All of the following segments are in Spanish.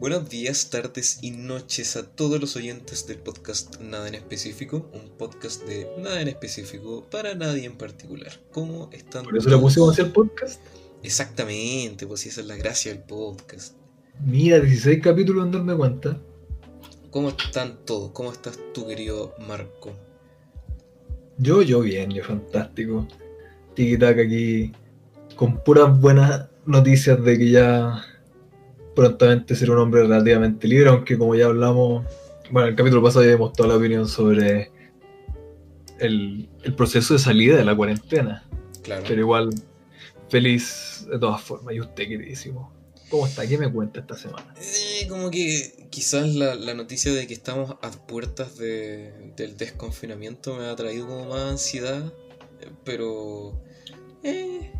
Buenos días, tardes y noches a todos los oyentes del podcast Nada en Específico, un podcast de nada en específico para nadie en particular. ¿Cómo están? ¿Por eso le pusimos así el podcast? Exactamente, pues esa es la gracia del podcast. Mira, 16 capítulos en darme cuenta. ¿Cómo están todos? ¿Cómo estás tú, querido Marco? Yo, yo bien, yo fantástico. Tiki aquí con puras buenas noticias de que ya prontamente ser un hombre relativamente libre, aunque como ya hablamos, bueno, el capítulo pasado ya dimos toda la opinión sobre el, proceso de salida de la cuarentena. Claro. Pero igual, feliz de todas formas. ¿Y usted, queridísimo? ¿Cómo está? ¿Qué me cuenta esta semana? Eh, como que quizás la, noticia de que estamos a puertas de, del desconfinamiento me ha traído como más ansiedad, pero eh,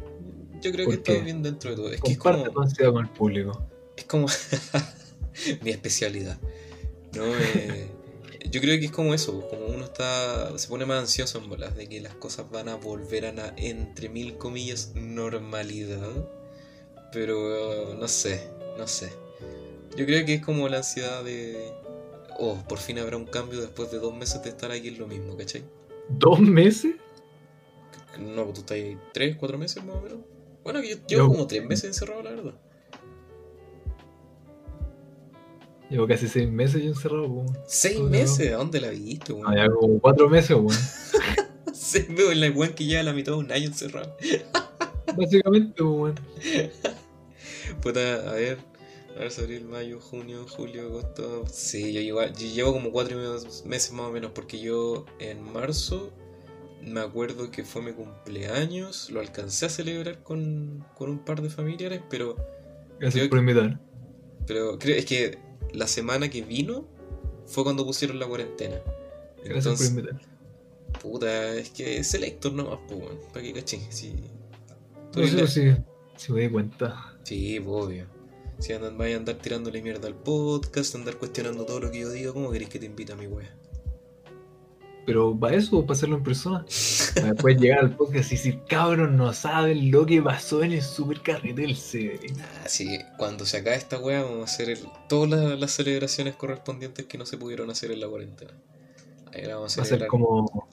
yo creo que está bien dentro de todo. Es que es como... ansiedad con el público es como mi especialidad. ¿no? Eh, yo creo que es como eso, como uno está se pone más ansioso en bolas de que las cosas van a volver a la, entre mil comillas, normalidad. Pero no sé, no sé. Yo creo que es como la ansiedad de, oh, por fin habrá un cambio después de dos meses de estar aquí en lo mismo, ¿cachai? ¿Dos meses? No, tú estás ahí tres, cuatro meses más o menos. Bueno, yo llevo como tres meses encerrado, la verdad. Llevo casi seis meses yo encerrado, weón. ¿Seis meses? ¿A dónde la viste, weón? Ya como cuatro meses, weón. seis meses, la weón que lleva la mitad de un año encerrado. Básicamente, weón. Puta, a ver. A ver, abril, mayo, junio, julio, agosto. Sí, yo llevo, yo llevo como cuatro meses más o menos, porque yo en marzo me acuerdo que fue mi cumpleaños, lo alcancé a celebrar con, con un par de familiares, pero. Gracias por invitar. Pero creo, es que la semana que vino fue cuando pusieron la cuarentena. Gracias por Puta, es que es selector nomás, pues, para que caché. Si, sí, sí, sí, me di cuenta. Sí, obvio. Si andan, vaya a andar tirándole mierda al podcast, andar cuestionando todo lo que yo digo, ¿cómo queréis que te invite a mi wea? Pero para eso, para hacerlo en persona. Después llegar al podcast y decir, cabrón, no saben lo que pasó en el super del CDR. Ah, sí, cuando se acabe esta weá, vamos a hacer todas las, celebraciones correspondientes que no se pudieron hacer en la cuarentena. Ahí la vamos a, Va a ser como,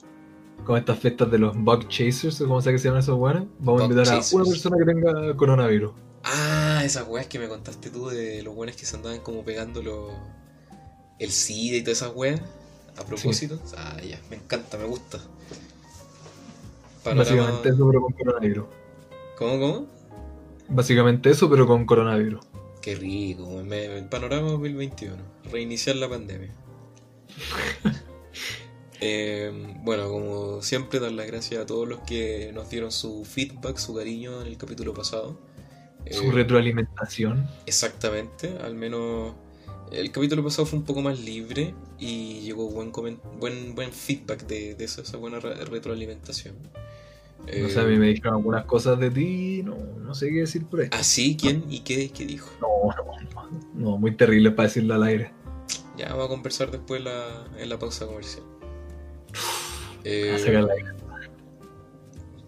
como estas fiestas de los bug chasers, o como sea que se llaman esos weones. Vamos a invitar a una persona que tenga coronavirus. Ah, esas weas que me contaste tú de los buenos que se andaban como pegando el SIDA y todas esas weas. A propósito, ah, ya, me encanta, me gusta. Básicamente eso, pero con coronavirus. ¿Cómo, cómo? Básicamente eso, pero con coronavirus. Qué rico, el panorama 2021. Reiniciar la pandemia. Em, bueno, como siempre, dar las gracias a todos los que nos dieron su feedback, su cariño en el capítulo pasado. Su eh, retroalimentación. Exactamente, al menos el capítulo pasado fue un poco más libre y llegó buen buen, buen feedback de, esa, buena retroalimentación. No sé, a mí me dijeron algunas cosas de ti, no, no sé qué decir por ahí. ¿Ah, sí? ¿Quién? ¿Y qué, qué dijo? No, no, no, muy terrible para decirlo al aire. Ya, vamos a conversar después en la pausa comercial. Eh,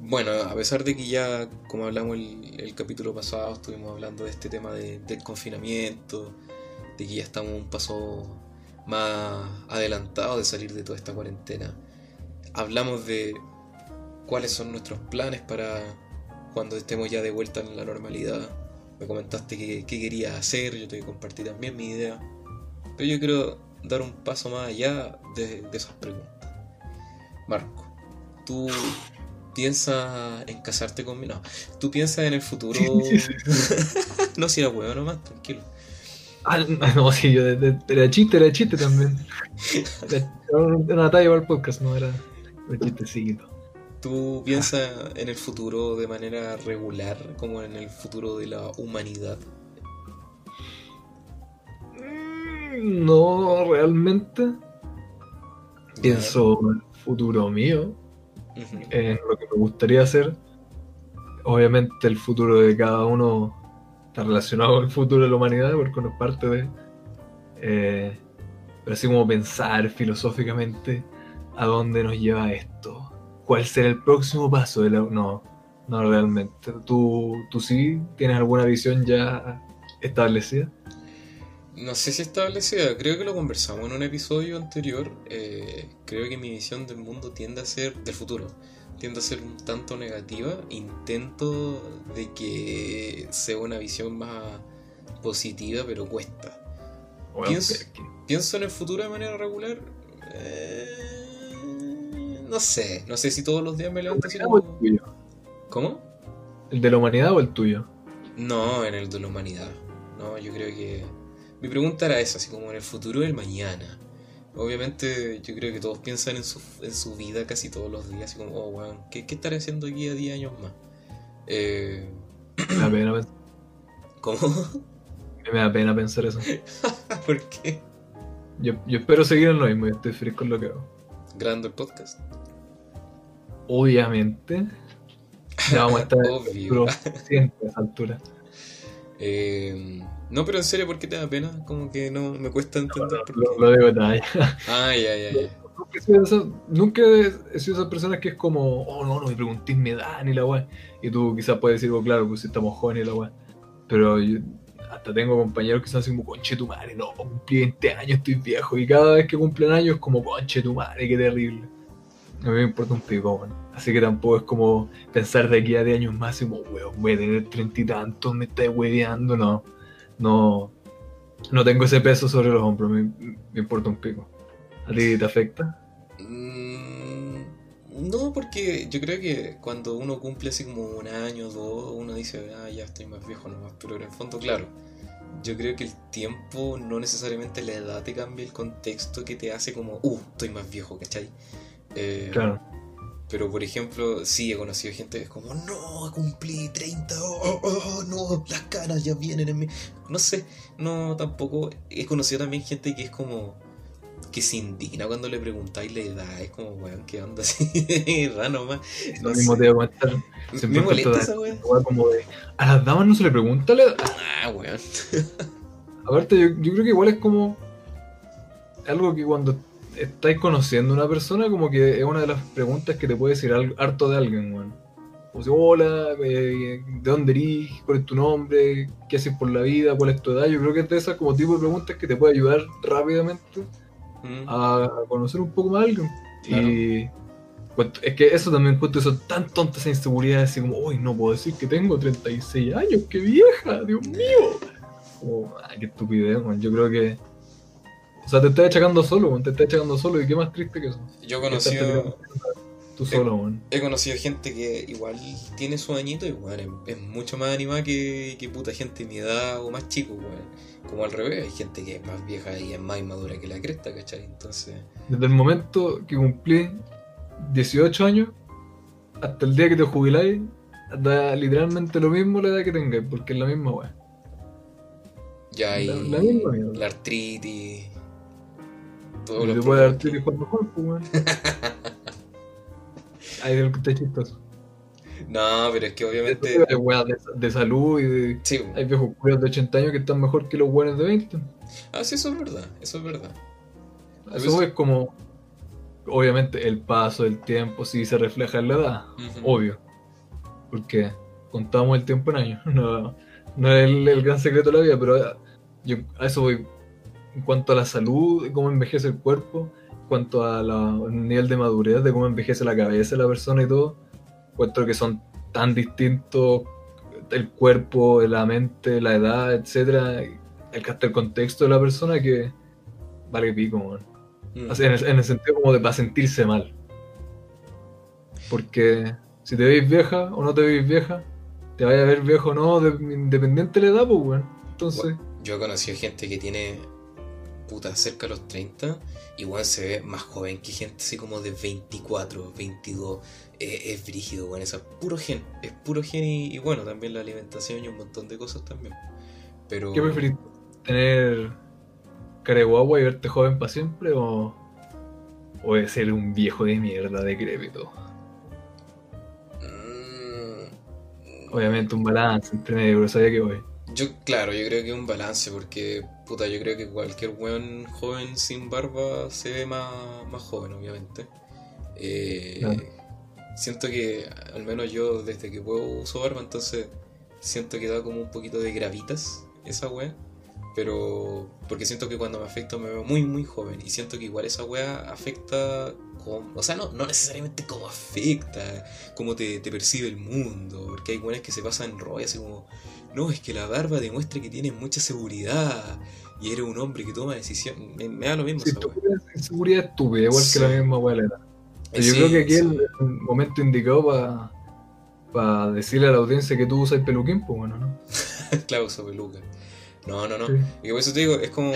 bueno, a pesar de que ya, como hablamos el, el capítulo pasado, estuvimos hablando de este tema de, del confinamiento, de que ya estamos un paso más adelantado de salir de toda esta cuarentena. Hablamos de cuáles son nuestros planes para cuando estemos ya de vuelta en la normalidad. Me comentaste qué que querías hacer, yo te compartí también mi idea. Pero yo quiero dar un paso más allá de, esas preguntas. Marco, ¿tú piensas en casarte conmigo? No, ¿tú piensas en el futuro? no, si era huevo nomás, tranquilo. Ah, no, sí, yo de, era chiste, era chiste también. Era una talla para el podcast, no era un chistecito. ¿Tú piensas en el futuro de manera regular, como en el futuro de la humanidad? Mm, no, realmente. Pienso en el futuro mío, en lo que me gustaría hacer. Obviamente el futuro de cada uno está relacionado con el futuro de la humanidad, porque uno es parte de. Eh, pero así como pensar filosóficamente a dónde nos lleva esto. ¿Cuál será el próximo paso de la.? No, no realmente. ¿Tú, ¿Tú sí tienes alguna visión ya establecida? No sé si establecida, creo que lo conversamos en un episodio anterior. Eh, creo que mi visión del mundo tiende a ser, del futuro, tiende a ser un tanto negativa. Intento de que sea una visión más positiva, pero cuesta. pienso, en el futuro de manera regular. Eh, no sé, no sé si todos los días me levanto así como... ¿Cómo? ¿El de la humanidad o el tuyo? No, en el de la humanidad. No, yo creo que mi pregunta era esa, así como en el futuro del mañana. Obviamente yo creo que todos piensan en su, en su vida casi todos los días, así como, oh, weón, ¿qué, ¿qué, estaré haciendo aquí a 10 años más? Eh... Me da pena pensar. ¿Cómo? Me da pena pensar eso. ¿Por qué? Yo, yo espero seguir en lo mismo y estoy feliz con lo que hago. Grande el podcast. Obviamente. Ya vamos a estar a esa altura. Eh, no, pero en serio, ¿por qué te da pena? Como que no me cuesta entender por qué. Lo, digo nada. Ah, ya, ya, ya. Nunca he sido esa persona que es como, oh no, no me preguntéis mi edad ni la weá. Y tú quizás puedes decir, oh, claro, pues si estamos jóvenes y la weá. Pero yo hasta tengo compañeros que son así como, conche tu madre, no, cumplí 20 años, estoy viejo. Y cada vez que cumplen años es como, conche tu madre, qué terrible. A mí me importa un pico, bueno. Así que tampoco es como pensar de aquí a 10 años más y como, weón, voy a tener treinta y tantos, me estáis hueveando, no no, no tengo ese peso sobre los hombros, me, importa un pico. ¿A ti te afecta? Mm, no, porque yo creo que cuando uno cumple así como un año o dos, uno dice, ah, ya estoy más viejo nomás, pero en el fondo, claro, yo creo que el tiempo, no necesariamente la edad te cambia el contexto que te hace como, uh, estoy más viejo, ¿cachai? Eh, claro. Pero por ejemplo, sí he conocido gente que es como, no, cumplí 30, oh, oh, no, las caras ya vienen en mí. No sé, no, tampoco. He conocido también gente que es como, que se indigna cuando le preguntáis la edad. Es como, weón, ¿qué onda así? raro más. No Lo mismo te voy a comentar. Me molesta esa weón. Como de, a las damas no se le pregunta la edad. Ah, weón. Aparte, yo, yo creo que igual es como algo que cuando estáis conociendo a una persona, como que es una de las preguntas que te puede decir harto de alguien, weón. Como si, hola, eh, ¿de dónde eres? ¿Cuál es tu nombre? ¿Qué haces por la vida? ¿Cuál es tu edad? Yo creo que es de esas como tipo de preguntas que te puede ayudar rápidamente mm. a conocer un poco más a alguien. Y pues, es que eso también encuentro eso tan tontas inseguridades, así como, uy, no puedo decir que tengo 36 años, qué vieja, Dios mío. Como, ay, qué estupidez, man. Yo creo que o sea, te estás echando solo, te estás echando solo y qué más triste que eso. Yo he conocido. Tú solo, he, he conocido gente que igual tiene su añito y bueno, es, mucho más animada que, que, puta gente de mi edad o más chico, weón. Como al revés, hay gente que es más vieja y es más inmadura que la cresta, ¿cachai? Entonces. Desde el momento que cumplí 18 años hasta el día que te jubiláis, da literalmente lo mismo la edad que tengáis, porque es la misma weón. Ya hay la, la, la artritis todo lo puede dar tiro cuando mejor, weón. Ahí el que está chistoso. No, pero es que obviamente. Hay weas de, de, salud y de. Sí. Hay viejos cuidados de 80 años que están mejor que los buenos de 20. Ah, sí, eso es verdad. Eso es verdad. Eso es como. Obviamente, el paso del tiempo sí se refleja en la edad. Obvio. Porque contamos el tiempo en años. No, no es el, el, gran secreto de la vida, pero yo a eso voy en cuanto a la salud, cómo envejece el cuerpo, en cuanto al nivel de madurez, de cómo envejece la cabeza de la persona y todo, encuentro que son tan distintos el cuerpo, la mente, la edad, etcétera, el, el contexto de la persona que vale pico, mm. en, el, sentido como de para sentirse mal. Porque si te veis vieja o no te veis vieja, te vaya a ver viejo o no, independiente de la edad, pues, weón. Entonces. Yo he conocido gente que tiene puta, cerca de los 30, igual se ve más joven que gente así como de 24, 22. es brígido, bueno, es puro gen, es puro gen y, bueno, también la alimentación y un montón de cosas también. Pero... ¿Qué preferís? ¿Tener cara de guagua y verte joven para siempre o, o de ser un viejo de mierda decrépito? Mm, Obviamente un balance entre medio, sabía que voy. Yo, claro, yo creo que un balance, porque, puta, yo creo que cualquier weón joven sin barba se ve más, más joven, obviamente. Eh, siento que, al menos yo, desde que puedo uso barba, entonces siento que da como un poquito de gravitas esa weá. Pero porque siento que cuando me afecto me veo muy, muy joven. Y siento que igual esa weá afecta como... O sea, no, no necesariamente como afecta, como te, percibe el mundo. Porque hay weones que se pasan en rollo así como... No, es que la barba demuestra que tienes mucha seguridad. Y eres un hombre que toma decisiones. Me, da lo mismo. esa seguridad estúpida, igual que la misma weá Yo creo que aquí es el momento indicado para para decirle a la audiencia que tú usas peluquín, pues bueno, ¿no? claro, uso peluca. No, no, no. Y por eso te digo, es como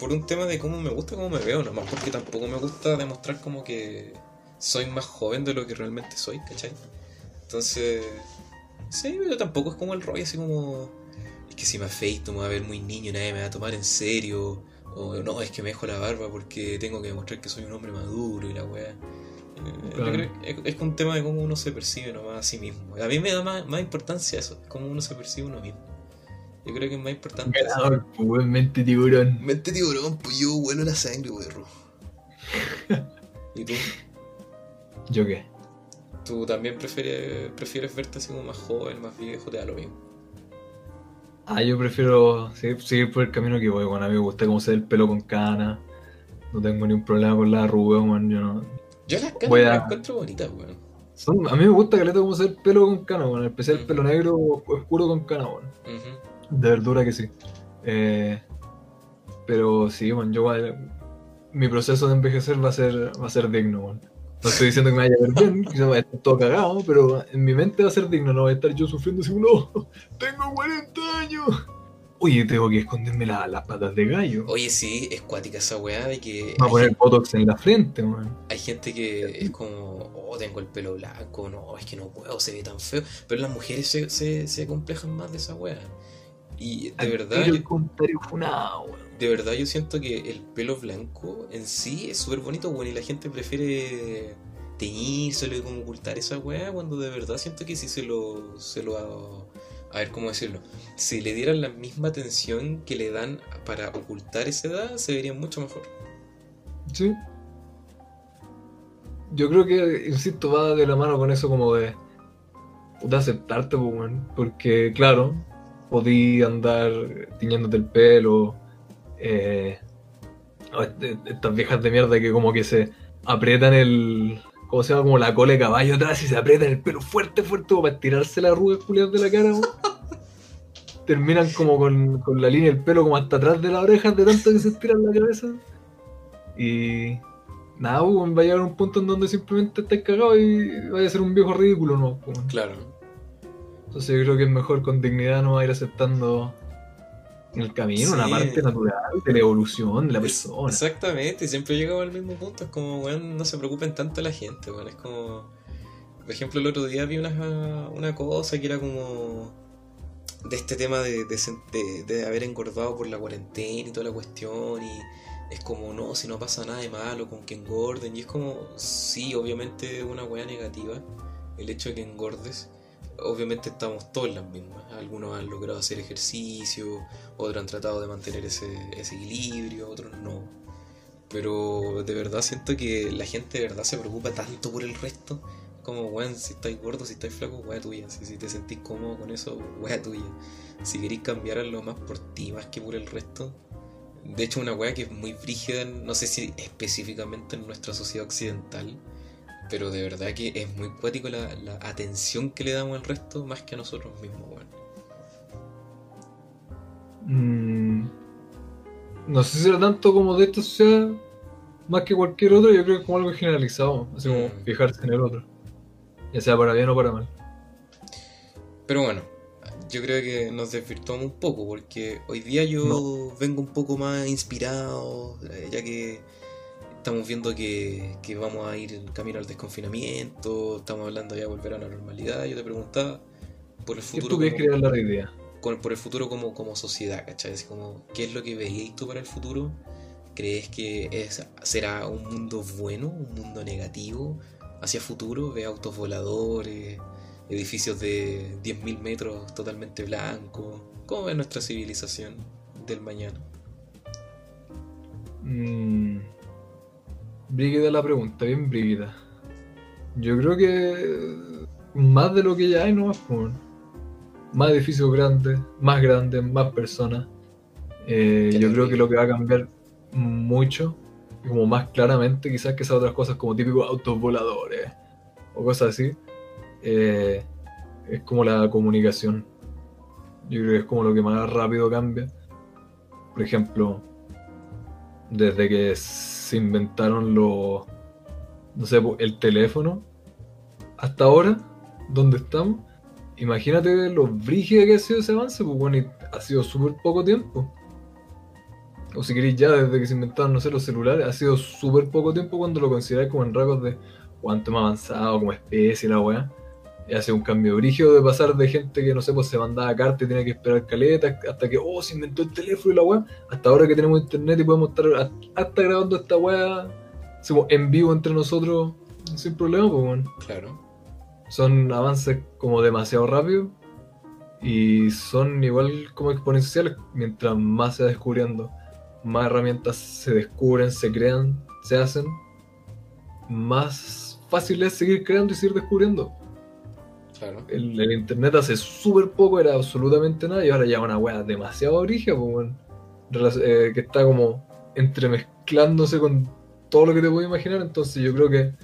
por un tema de cómo me gusta cómo me veo, nomás porque tampoco me gusta demostrar como que soy más joven de lo que realmente soy, ¿cachai? Entonces, sí, pero tampoco es como el rollo así como, es que si me afeito me voy a ver muy niño, nadie me va a tomar en serio, o no, es que me dejo la barba porque tengo que demostrar que soy un hombre maduro y la weá. Eh, es, un tema de cómo uno se percibe nomás a sí mismo. A mí me da más, más importancia eso, cómo uno se percibe uno mismo. Yo creo que es más importante. Ganador, pues, mente tiburón. Mente tiburón, pues yo huelo la sangre, perro. ¿Y tú? ¿Yo qué? ¿Tú también prefieres, prefieres verte así como más joven, más viejo? Te da lo mismo. Ah, yo prefiero seguir, por el camino que voy. Bueno, a mí me gusta cómo se ve el pelo con cana. No tengo ningún problema con la arruga, man. Yo no, yo las canas las encuentro bonitas, weón. a mí me gusta que le como hacer pelo con cana, weón. En especial el pelo negro oscuro con cana, weón. De verdura que sí. Eh, pero sí, weón, yo mi proceso de envejecer va a ser, va a ser digno. No estoy diciendo que me vaya a ver bien, que va a estar todo cagado, pero en mi mente va a ser digno, no voy a estar yo sufriendo así, no, tengo 40 años. Oye, tengo que esconderme las patas de gallo. Oye, sí, es cuática esa weá de que. Va a poner botox en la frente, weón. Hay gente que es como, oh, tengo el pelo blanco, no, es que no puedo, se ve tan feo. Pero las mujeres se, se, se complejan más de esa weá. Y de verdad. Yo, de verdad, yo siento que el pelo blanco en sí es súper bonito, weón, y la gente prefiere teñírselo y como ocultar esa weá, cuando de verdad siento que si se lo. se lo a ver cómo decirlo, si le dieran la misma atención que le dan para ocultar esa edad, se vería mucho mejor. Sí. Yo creo que, insisto, va de la mano con eso como de, de aceptarte, pues, porque claro, podí andar tiñéndote el pelo, eh, estas viejas de mierda que como que se aprietan el, ¿Cómo se llama? Como la cola de caballo atrás y se aprietan el pelo fuerte, fuerte para estirarse la arruga de la cara, Terminan como con, la línea del pelo como hasta atrás de las orejas de tanto que se estiran la cabeza. Y nada, va a llegar un punto en donde simplemente estás cagado y vaya a ser un viejo ridículo, ¿no? Claro. Entonces yo creo que es mejor con dignidad no va a ir aceptando en el camino, una parte natural de la evolución de la persona. Exactamente, siempre llegamos al mismo punto. Es como, weón, no se preocupen tanto la gente, weón. Es como. Por ejemplo, el otro día vi una, una cosa que era como. De este tema de, de, de, haber engordado por la cuarentena y toda la cuestión. Y es como, no, si no pasa nada de malo con que engorden. Y es como, sí, obviamente una weá negativa el hecho de que engordes obviamente estamos todos en las mismas. Algunos han logrado hacer ejercicio, otros han tratado de mantener ese, equilibrio, otros no. Pero de verdad siento que la gente de verdad se preocupa tanto por el resto. Como, weón, si estáis gordo, si estáis flaco, weá tuya. Si, si te sentís cómodo con eso, weá tuya. Si queréis cambiar lo más por ti, más que por el resto. De hecho, una weá que es muy frígida, no sé si específicamente en nuestra sociedad occidental, pero de verdad que es muy poético la, atención que le damos al resto más que a nosotros mismos, mm, no sé si era tanto como de esta sociedad, más que cualquier otro, yo creo que es como algo generalizado, así como mm. fijarse en el otro, ya sea para bien o para mal. Pero bueno, yo creo que nos desvirtuamos un poco, porque hoy día yo vengo un poco más inspirado, ya que estamos viendo que, vamos a ir camino al desconfinamiento, estamos hablando ya de volver a la normalidad. Yo te preguntaba por el futuro. ¿Qué tú crear la idea? por el futuro como, como sociedad, ¿cachai? como, ¿Qué es lo que veías tú para el futuro? ¿Crees que es, será un mundo bueno, un mundo negativo hacia futuro? ¿Ve autos voladores, edificios de 10.000 metros totalmente blancos? ¿Cómo ve nuestra civilización del mañana? Mmm Brígida la pregunta, bien brígida. Yo creo que más de lo que ya hay, no más, más edificios grandes, más grandes, más personas. Eh, yo creo que lo que va a cambiar mucho, como más claramente, quizás que esas otras cosas como típicos autos voladores o cosas así, eh, es como la comunicación. Yo creo que es como lo que más rápido cambia. Por ejemplo, desde que se inventaron los, no sé, el teléfono, hasta ahora, donde estamos, imagínate lo brígido que ha sido ese avance, pues bueno, ha sido súper poco tiempo. O si queréis ya desde que se inventaron, no sé, los celulares, ha sido súper poco tiempo cuando lo consideráis como en rasgos de cuánto más avanzado como especie la weá. Y hace un cambio brígido de pasar de gente que, no sé, pues se mandaba carta y tenía que esperar caleta, hasta que, oh, se inventó el teléfono y la weá, hasta ahora que tenemos internet y podemos estar hasta grabando esta weá en vivo entre nosotros sin problema, pues bueno. Claro. Son avances como demasiado rápidos y son igual como exponenciales mientras más se va descubriendo, más herramientas se descubren, se crean, se hacen, más fácil es seguir creando y seguir descubriendo. Claro. El, internet hace súper poco era absolutamente nada y ahora ya una weá demasiado origen, pues, eh, que está como entremezclándose con todo lo que te puedo imaginar. Entonces yo creo que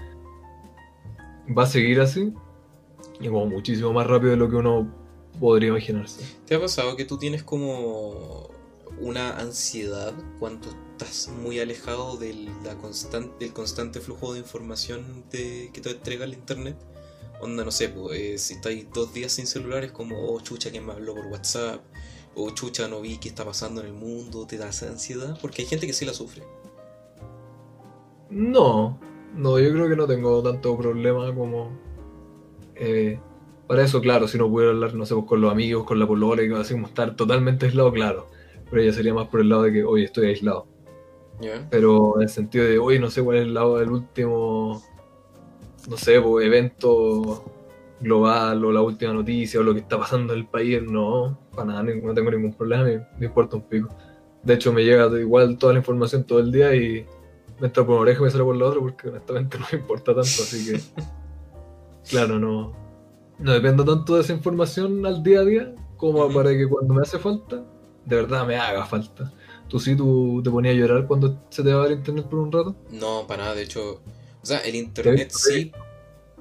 va a seguir así y como muchísimo más rápido de lo que uno podría imaginarse. ¿Te ha pasado que tú tienes como una ansiedad cuando estás muy alejado del, la constante, del constante flujo de información que te entrega el internet? Onda, no sé, pues, eh, si estáis dos días sin celulares, como, oh, chucha, ¿quién me habló por WhatsApp? O chucha, no vi qué está pasando en el mundo, ¿te da esa ansiedad? Porque hay gente que sí la sufre. No, no, yo creo que no tengo tanto problema como... Eh, para eso, claro, si no pudiera hablar, no sé, pues, con los amigos, con la polola, y así como estar totalmente aislado, claro. Pero ella sería más por el lado de que, hoy estoy aislado. Pero en el sentido de, hoy no sé cuál es el lado del último, no sé, pues, evento global o la última noticia o lo que está pasando en el país, no, para nada, no tengo ningún problema, me, me importa un pico. De hecho, me llega igual toda la información todo el día y me entra por una oreja y me sale por la otra porque honestamente no me importa tanto, así que claro, no, no dependo tanto de esa información al día a día como para que cuando me hace falta, de verdad me haga falta. ¿Tú sí, tú te ponías a llorar cuando se te va el internet por un rato? No, para nada, de hecho, o sea, el internet sí,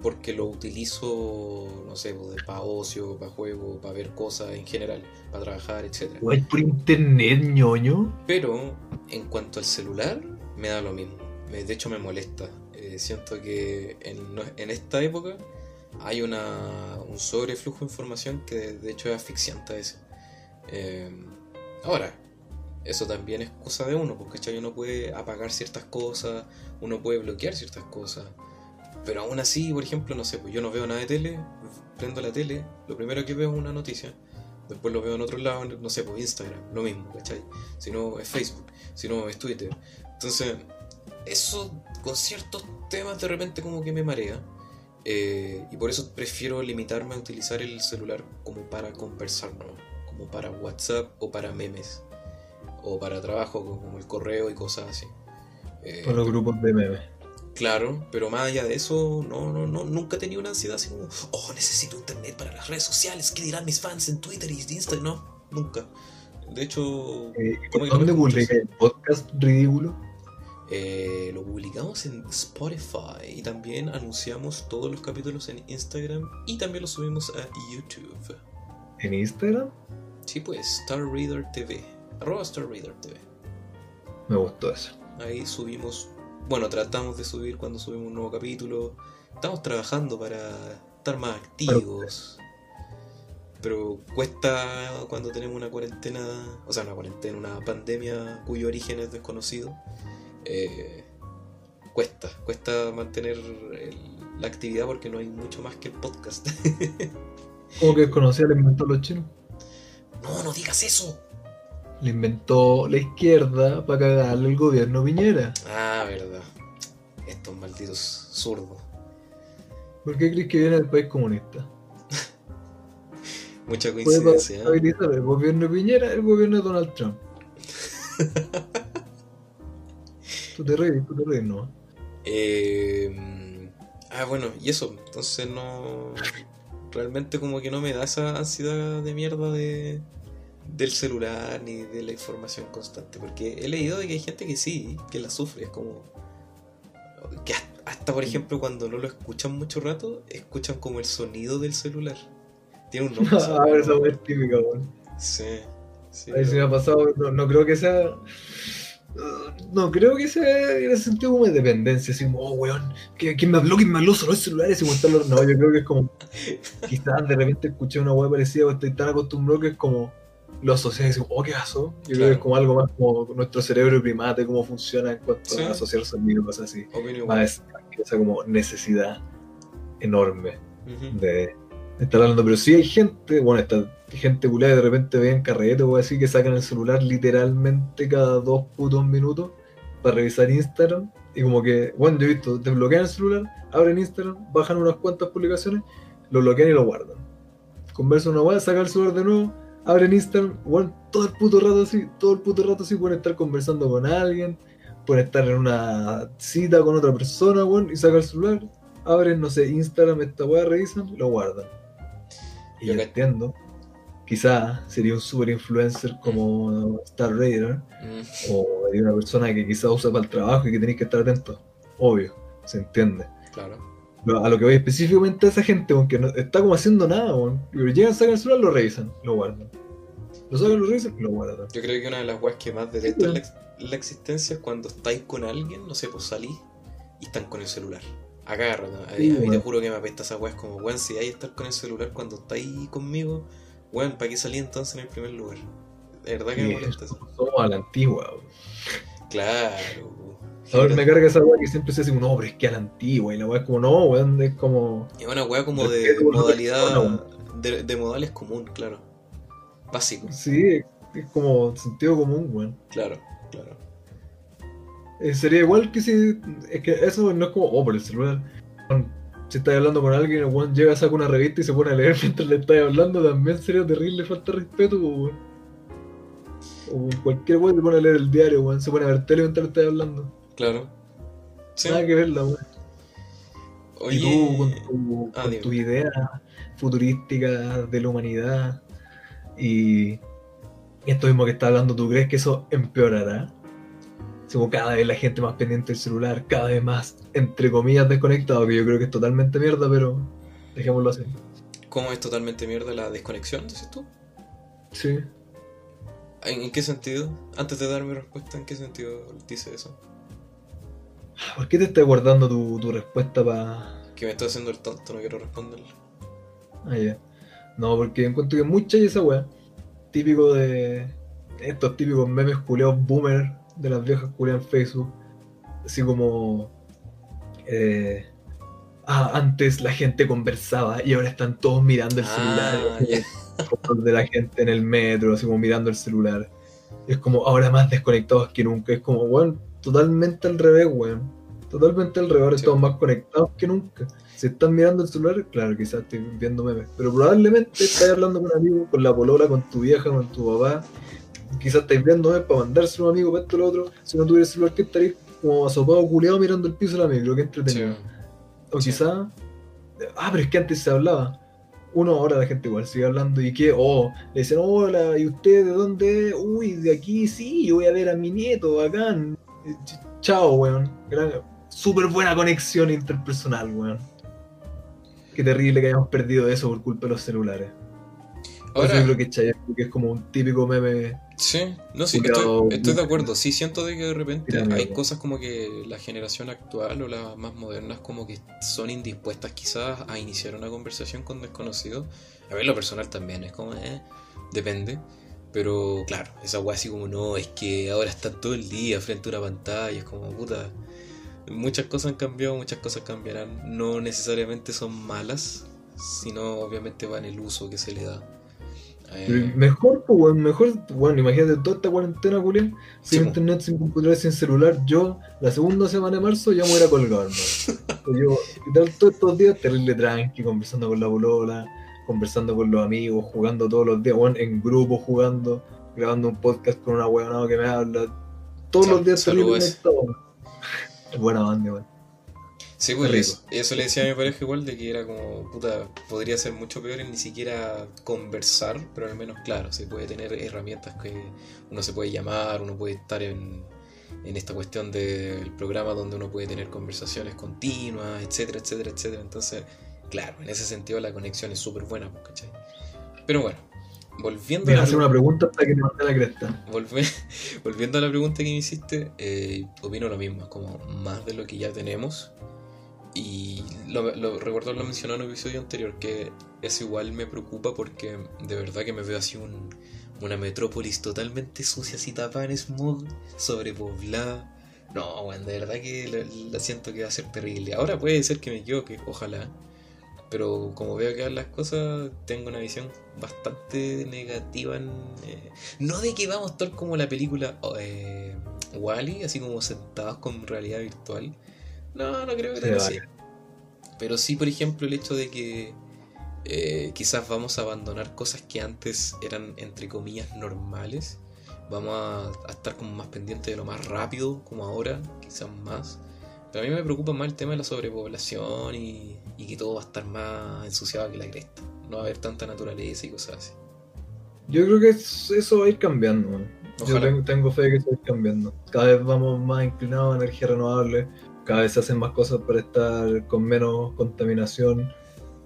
porque lo utilizo, no sé, pues, para ocio, para juego, para ver cosas en general, para trabajar, etc. por internet, ñoño? Pero, en cuanto al celular, me da lo mismo. de hecho, me molesta. Eh, siento que en, esta época hay una, un sobreflujo de información que de hecho es asfixiante a ese. Eh, ahora, eso también es cosa de uno, porque uno puede apagar ciertas cosas, uno puede bloquear ciertas cosas. Pero aún así, por ejemplo, no sé, pues yo no veo nada de tele, prendo la tele, lo primero que veo es una noticia, después lo veo en otro lado, no sé, pues Instagram, lo mismo, ¿cachai? Si no es Facebook, si no es Twitter, entonces, eso con ciertos temas de repente como que me marea. Eh, y por eso prefiero limitarme a utilizar el celular como para conversar, como para WhatsApp o para memes. O para trabajo como el correo y cosas así. Eh, los grupos de memes. Claro, pero más allá de eso, no, no, no, nunca he tenido una ansiedad así como, oh, necesito internet para las redes sociales, ¿qué dirán mis fans en Twitter y Instagram? No, nunca. De hecho, eh, ¿dónde publica el podcast ridículo? Eh, lo publicamos en Spotify y también anunciamos todos los capítulos en Instagram y también los subimos a YouTube. ¿En Instagram? Sí, pues, Star Reader TV. Arroba Star Reader TV. Me gustó eso. Ahí subimos, bueno, tratamos de subir cuando subimos un nuevo capítulo. Estamos trabajando para estar más activos. Pero cuesta cuando tenemos una cuarentena, o sea, una cuarentena, una pandemia cuyo origen es desconocido eh, cuesta, cuesta mantener la actividad porque no hay mucho más que el podcast. ¿Cómo que conocía le inventó los chinos? No, no digas eso. Le inventó la izquierda para cagarle el gobierno Piñera. Ah, verdad. Estos malditos zurdos. ¿Por qué crees que viene del país comunista? Mucha coincidencia. ¿eh? El gobierno Piñera, el gobierno de Donald Trump. Tú te reís, tú te reís, ¿no? Eh, ah, bueno, y eso, entonces no. Realmente como que no me da esa ansiedad de mierda de, del celular ni de la información constante. Porque he leído de que hay gente que sí, que la sufre. Es como. Que hasta, por ejemplo, cuando no lo escuchan mucho rato, escuchan como el sonido del celular. Tiene un nombre. ah, eso es típico, weón. Sí. sí Ahí se me ha pasado. No, no creo que sea. No, creo que sea en ese sentido como de dependencia, así como, oh, weón, ¿quién me habló? ¿Quién me habló? Sonó el celular y se los... No, yo creo que es como, quizás de repente escuché una weá parecida o estoy tan acostumbrado que es como, lo asocias y dices, oh, ¿qué pasó? Yo creo que es como algo más como nuestro cerebro primate, cómo funciona en cuanto a asociar sonidos, cosas así. Más esa como necesidad enorme de estar hablando. Pero sí hay gente, bueno, esta gente culada de repente ve en carrete o así que sacan el celular literalmente cada dos putos minutos para revisar Instagram. Y como que, bueno, yo he visto, desbloquean el celular, abren Instagram, bajan unas cuantas publicaciones, lo bloquean y lo guardan. Conversan una weá, sacan el celular de nuevo, abren Instagram, bueno, todo el puto rato así, todo el puto rato así pueden estar conversando con alguien, pueden estar en una cita con otra persona, bueno, y sacan el celular, abren, no sé, Instagram, esta weá, revisan, lo guardan. Y yo entiendo quizá sería un super influencer como Star Raider mm. o una persona que quizá usa para el trabajo y que tenéis que estar atento. Obvio, se entiende. Claro. A lo que voy específicamente a esa gente, aunque no está como haciendo nada, pero llegan, sacan el celular, lo revisan, lo guardan. Lo sacan, lo revisan, lo guardan. Yo creo que una de las weas que más detesto la, la, existencia es cuando estáis con alguien, no sé, pues salís y están con el celular. Agarra, a, mí te juro que me apesta esa wea, es como, weón, si hay estar con el celular cuando estáis conmigo, bueno, ¿para qué salí entonces en el primer lugar? De verdad que me molesta eso. Somos a la antigua, Claro. A ver, me carga esa weá que siempre se hace un pero es que a la antigua. Y la weá es como, no, weón, es como. Es una weá como de modalidad. De, de, modales común, claro. Básico. Sí, es como sentido común, weón. Claro, claro. Eh, sería igual que si. Es que eso no es como, oh, por el celular si estás hablando con alguien, el weón llega, saca una revista y se pone a leer mientras le estás hablando, también sería terrible falta de respeto, weón. O cualquier weón se pone a leer el diario, weón, se pone a ver tele mientras le estás hablando. Claro. Nada que verla, weón. Oye... Y tú, con, tu, ah, con ideas futurísticas de la humanidad y esto mismo que estás hablando, ¿tú crees que eso empeorará? como cada vez la gente más pendiente del celular, cada vez más, entre comillas, desconectado, que yo creo que es totalmente mierda, pero dejémoslo así. ¿Cómo es totalmente mierda la desconexión, dices tú? Sí. ¿En, qué sentido? Antes de dar mi respuesta, ¿en qué sentido dice eso? ¿Por qué te estás guardando tu, respuesta para...? Que me estoy haciendo el tonto, no quiero responderle. Ah, ya. No, porque encuentro que mucha y esa weá. Típico de... Estos típicos memes culeados boomer de las viejas culias en Facebook. Así como. Eh, ah, antes la gente conversaba y ahora están todos mirando el celular. Ah, de la gente en el metro, así como mirando el celular. es como ahora más desconectados que nunca. Es como, weón, totalmente al revés, weón. Totalmente al revés, estamos más conectados que nunca. Si están mirando el celular, claro, quizás estoy viendo memes. Pero probablemente estás hablando con un amigo, con la polola, con tu vieja, con tu papá, quizás estáis viendo para mandarse a un amigo para esto lo otro, si no tuviera el celular que estaréis como asopado culeado mirando el piso de la micro, que entretenido. O quizás, ah, pero es que antes se hablaba. Uno, ahora la gente igual sigue hablando y que, oh, le dicen, hola, ¿y usted de dónde? Uy, de aquí sí, yo voy a ver a mi nieto, bacán. Chao, weón. Súper buena conexión interpersonal, weón. Qué terrible que hayamos perdido eso por culpa de los celulares. Ahora, yo creo que es como un típico meme. Sí, no, sí, estoy, de acuerdo. Sí, siento de que de repente hay cosas como que la generación actual o las más modernas como que son indispuestas quizás a iniciar una conversación con desconocidos. A ver, lo personal también es como, eh, depende. Pero claro, esa weá así como no, es que ahora están todo el día frente a una pantalla, es como puta. Muchas cosas han cambiado, muchas cosas cambiarán. No necesariamente son malas, sino obviamente va en el uso que se le da. Eh, mejor, pues, mejor, bueno, imagínate toda esta cuarentena, Julián, sin internet, sin computador, sin celular. Yo, la segunda semana de marzo, ya me voy a colgar, Yo, todos estos días, terrible tranqui, conversando con la bolola, conversando con los amigos, jugando todos los días, bueno, en grupo, jugando, grabando un podcast con una huevonada que me habla. Todos los días terrible conectado. Buena banda, weón. Sí, pues eso, le decía a mi pareja igual, de que era como, puta, podría ser mucho peor en ni siquiera conversar, pero al menos, claro, se puede tener herramientas que uno se puede llamar, uno puede estar en, en esta cuestión del programa donde uno puede tener conversaciones continuas, etcétera, etcétera, etcétera. Entonces, claro, en ese sentido la conexión es súper buena, pues, ¿cachai? Pero bueno, volviendo a hacer una pregunta para que te la cresta. volviendo a la pregunta que me hiciste, eh, opino lo mismo, como más de lo que ya tenemos y lo, lo, recuerdo lo mencioné en un episodio anterior, que eso igual me preocupa porque de verdad que me veo así un, una metrópolis totalmente sucia, así tapada en smog, sobrepoblada. No, bueno, de verdad que la, siento que va a ser terrible. Ahora puede ser que me equivoque, ojalá. Pero como veo que van las cosas, tengo una visión bastante negativa. En, eh, no de que vamos tal como la película eh, Wally, así como sentados con realidad virtual no, no creo que sea así. Pero sí, por ejemplo, el hecho de que eh, quizás vamos a abandonar cosas que antes eran, entre comillas, normales. Vamos a, estar como más pendientes de lo más rápido, como ahora, quizás más. Pero a mí me preocupa más el tema de la sobrepoblación y, que todo va a estar más ensuciado que la cresta. No va a haber tanta naturaleza y cosas así. Yo creo que eso va a ir cambiando. Yo tengo, tengo, fe de que eso va a ir cambiando. Cada vez vamos más inclinados a energía renovable cada vez se hacen más cosas para estar con menos contaminación,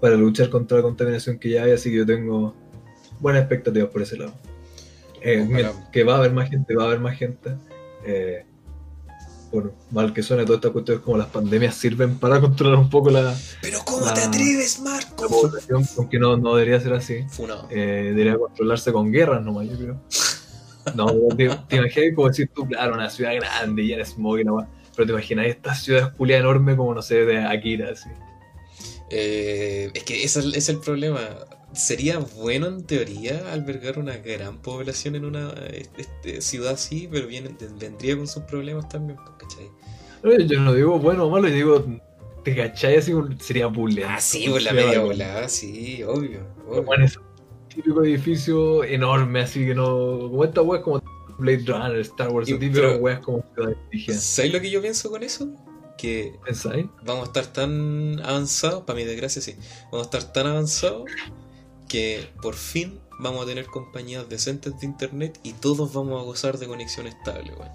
para luchar contra la contaminación que ya hay, así que yo tengo buenas expectativas por ese lado. Eh, que va a haber más gente, va a haber más gente. Eh, por mal que suene, toda esta cuestión es como las pandemias sirven para controlar un poco la. Pero ¿cómo te atreves, Marco? La población, aunque no, no debería ser así. Eh, debería controlarse con guerras nomás, yo creo. No, te, te imaginas como decir tú, claro, una ciudad grande, y eres smog y nomás pero te imaginas esta ciudad Julia enorme como, no sé, de Akira, así. Eh, es que ese es el problema. Sería bueno en teoría albergar una gran población en una este, ciudad así, pero viene, vendría con sus problemas también, pues, ¿cachai? Yo no digo bueno o malo, yo digo, ¿te cachai? Así sería pulento. Ah, sí, pues la media volada, sí, obvio. obvio. Bueno, ese típico edificio enorme, así que no. Como esta wea como Blade Runner, Star Wars, y, pero weas como ¿Sabes lo que yo pienso con eso? Que ¿Pensáis? vamos a estar tan avanzados, para mi desgracia sí, vamos a estar tan avanzados que por fin vamos a tener compañías decentes de internet y todos vamos a gozar de conexión estable, weón.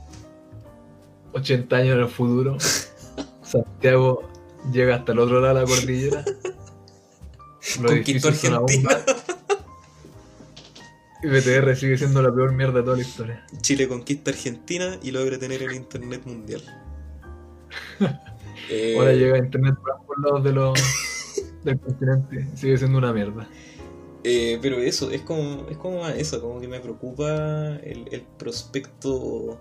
80 años en el futuro, Santiago llega hasta el otro lado de la cordillera. Conquistó Argentina. Y BTR sigue siendo la peor mierda de toda la historia. Chile conquista Argentina y logra tener el internet mundial. eh... Ahora llega internet por ambos lados de los, del continente. Sigue siendo una mierda. Eh, pero eso, es como, es como eso, como que me preocupa el, el prospecto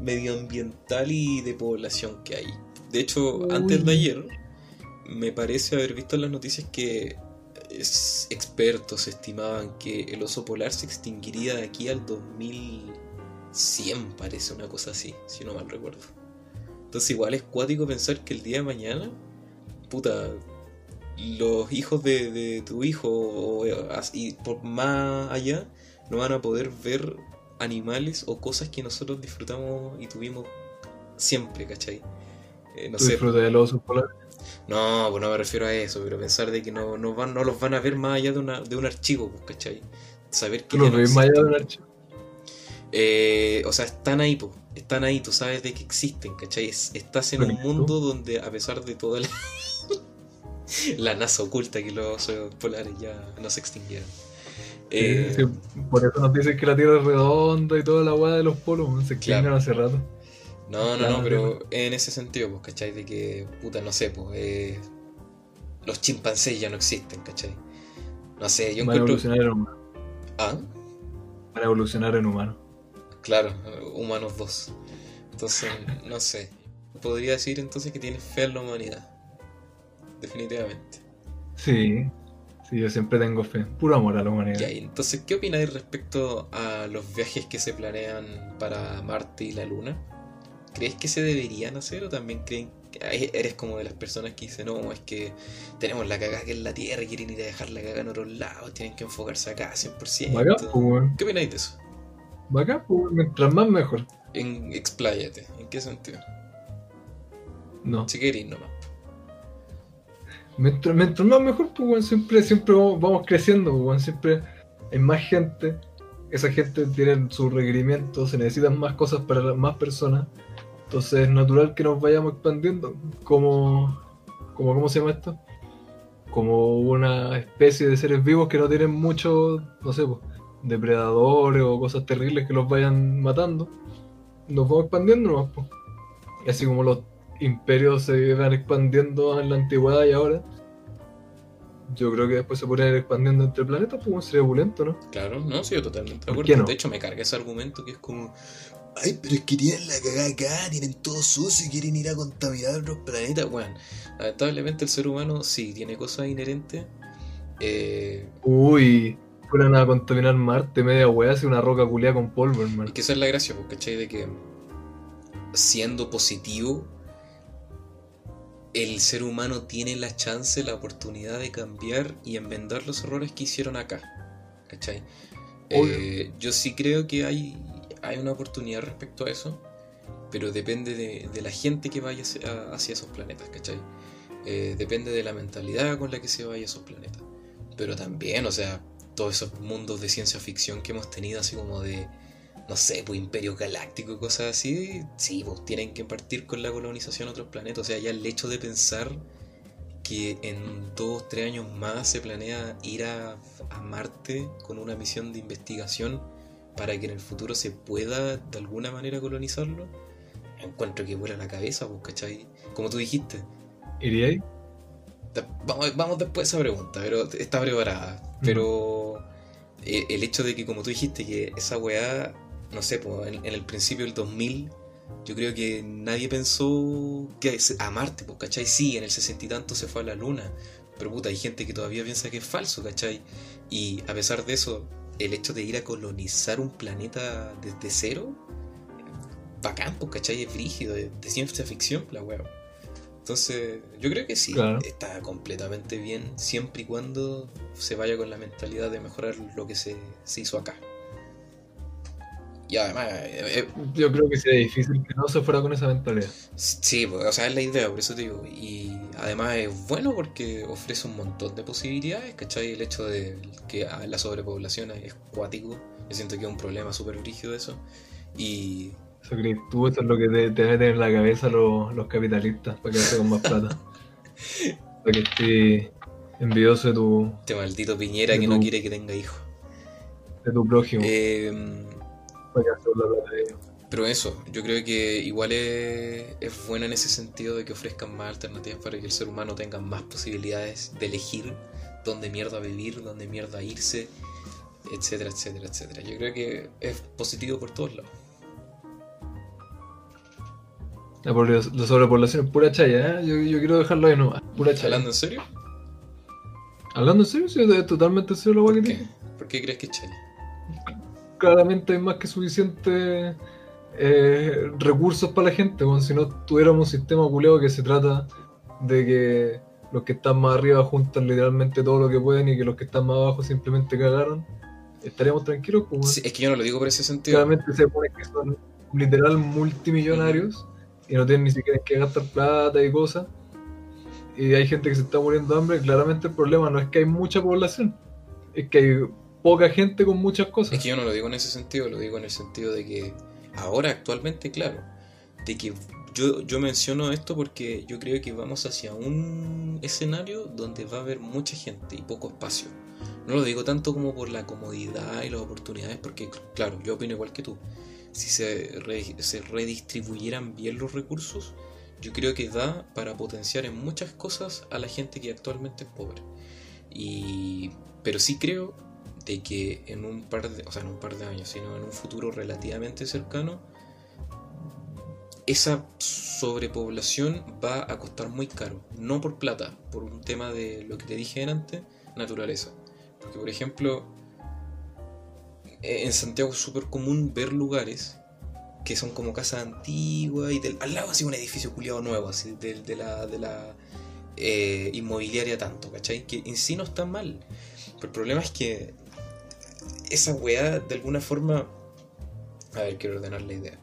medioambiental y de población que hay. De hecho, antes de ayer me parece haber visto en las noticias que expertos estimaban que el oso polar se extinguiría de aquí al 2100, parece una cosa así, si no mal recuerdo. Entonces igual es cuático pensar que el día de mañana, puta, los hijos de, tu hijo y por más allá no van a poder ver animales o cosas que nosotros disfrutamos y tuvimos siempre, ¿cachai? Eh, no sé. del oso polar? No, pues no me refiero a eso, pero pensar de que no, no, van, no los van a ver más allá de, una, de un archivo, pues, ¿cachai? Saber que... ¿Los ves más allá de un archivo? Eh, o sea, están ahí, pues, están ahí, tú sabes de que existen, ¿cachai? estás en un mundo donde a pesar de toda la, la NASA oculta que los polares ya no se extinguieron. Eh, por eso nos dicen que la Tierra es redonda y toda la agua de los polos se extinguen hace rato. No, no, no, pero en ese sentido, pues, ¿cachai? De que, puta, no sé, pues, eh, los chimpancés ya no existen, ¿cachai? No sé, yo Van a evolucionar en humanos. ¿Ah? Van a evolucionar en humanos. Claro, humanos dos. Entonces, no sé. Podría decir entonces que tienes fe en la humanidad. Definitivamente. Sí, sí, yo siempre tengo fe. Puro amor a la humanidad. Ya, entonces, ¿qué opináis respecto a los viajes que se planean para Marte y la Luna? ¿Crees que se deberían hacer o también creen que eres como de las personas que dicen, no, es que tenemos la cagada que en la Tierra y quieren ir a dejar la cagada en otros lados, tienen que enfocarse acá 100%? Pues, ¿Qué opináis de eso? Bacán, pues, mientras más mejor. En, expláyate, ¿en qué sentido? No. Si queréis nomás. Mientras, más mejor, pues, siempre, siempre vamos, creciendo, pues, siempre hay más gente. Esa gente tiene sus requerimientos, se necesitan más cosas para más personas. Entonces es natural que nos vayamos expandiendo. Como, como ¿cómo se llama esto? Como una especie de seres vivos que no tienen mucho, no sé, pues, depredadores o cosas terribles que los vayan matando. Nos vamos expandiendo pues. Así como los imperios se van expandiendo en la antigüedad y ahora. Yo creo que después se podrían ir expandiendo entre planetas, pues sería opulento, ¿no? Claro, no, sí, yo totalmente de acuerdo. De hecho, me carga ese argumento que es como. Ay, pero es que tienen la cagada acá, tienen todo sucio y quieren ir a contaminar los planetas. Bueno, lamentablemente el ser humano sí tiene cosas inherentes. Eh... Uy, fueran a contaminar Marte, media weá, hace una roca culiada con polvo, hermano. Es que esa es la gracia, porque ¿cachai? De que siendo positivo, el ser humano tiene la chance, la oportunidad de cambiar y enmendar los errores que hicieron acá. ¿Cachai? Eh, yo sí creo que hay, hay una oportunidad respecto a eso, pero depende de, la gente que vaya hacia, esos planetas, ¿cachai? Eh, depende de la mentalidad con la que se vaya a esos planetas. Pero también, o sea, todos esos mundos de ciencia ficción que hemos tenido, así como de no sé, pues imperio galáctico y cosas así, sí, pues tienen que partir con la colonización a otros planetas. O sea, ya el hecho de pensar que en dos, tres años más se planea ir a, Marte con una misión de investigación para que en el futuro se pueda de alguna manera colonizarlo, encuentro que vuela la cabeza, pues, ¿cachai? Como tú dijiste. ¿Iría ahí? Vamos, vamos después a esa pregunta, pero está preparada. Pero eh, el hecho de que, como tú dijiste, que esa weá no sé, pues, en, el principio del 2000, yo creo que nadie pensó que a Marte, pues, ¿cachai? Sí, en el sesenta y tanto se fue a la Luna, pero puta, hay gente que todavía piensa que es falso, ¿cachai? Y a pesar de eso, el hecho de ir a colonizar un planeta desde cero, bacán, pues, ¿cachai? Es frígido, de, ciencia ficción, la weá. Entonces, yo creo que sí, está completamente bien, siempre y cuando se vaya con la mentalidad de mejorar lo que se hizo acá. Y además. Eh, eh, yo creo que sería difícil que no se fuera con esa mentalidad. Sí, pues, o sea, es la idea, por eso te digo. Y además es bueno porque ofrece un montón de posibilidades, ¿cachai? El hecho de que la sobrepoblación es cuático. Yo siento que es un problema súper rígido eso. Y. Eso crees tú, esto es lo que te, te meten en la cabeza los, los capitalistas para que con más plata. para que esté envidioso de tu. Este maldito Piñera que no quiere que tenga hijos. De tu prójimo. Eh pero eso, yo creo que igual es, es bueno en ese sentido de que ofrezcan más alternativas para que el ser humano tenga más posibilidades de elegir dónde mierda vivir, dónde mierda irse, etcétera, etcétera, etcétera. Yo creo que es positivo por todos lados. La, sobrepoblación es pura chaya, ¿eh? yo, quiero dejarlo ahí nomás, pura chaya. ¿Hablando en serio? ¿Hablando en serio? Sí, totalmente en serio lo ¿Por qué? ¿Por qué crees que es chaya? Claramente hay más que suficientes eh, recursos para la gente, bueno, si no tuviéramos un sistema culeo que se trata de que los que están más arriba juntan literalmente todo lo que pueden y que los que están más abajo simplemente cagaron, estaríamos tranquilos. Pues, es que yo no lo digo por ese sentido. Claramente se pone que son literal multimillonarios y no tienen ni siquiera que gastar plata y cosas. Y hay gente que se está muriendo de hambre. Claramente el problema no es que hay mucha población, es que hay poca gente con muchas cosas. Es que yo no lo digo en ese sentido, lo digo en el sentido de que ahora actualmente, claro, de que yo, yo menciono esto porque yo creo que vamos hacia un escenario donde va a haber mucha gente y poco espacio. No lo digo tanto como por la comodidad y las oportunidades, porque claro, yo opino igual que tú. Si se, se redistribuyeran bien los recursos, yo creo que da para potenciar en muchas cosas a la gente que actualmente es pobre. Y, pero sí creo de que en un par de, o sea, en un par de años, sino en un futuro relativamente cercano, esa sobrepoblación va a costar muy caro, no por plata, por un tema de lo que te dije antes, naturaleza. Porque por ejemplo, en Santiago es súper común ver lugares que son como casas antiguas y al lado así un edificio culiado nuevo, así de, la, de la eh, inmobiliaria tanto, ¿cachai? Que en sí no está mal. Pero el problema es que esa weá de alguna forma... A ver, quiero ordenar la idea.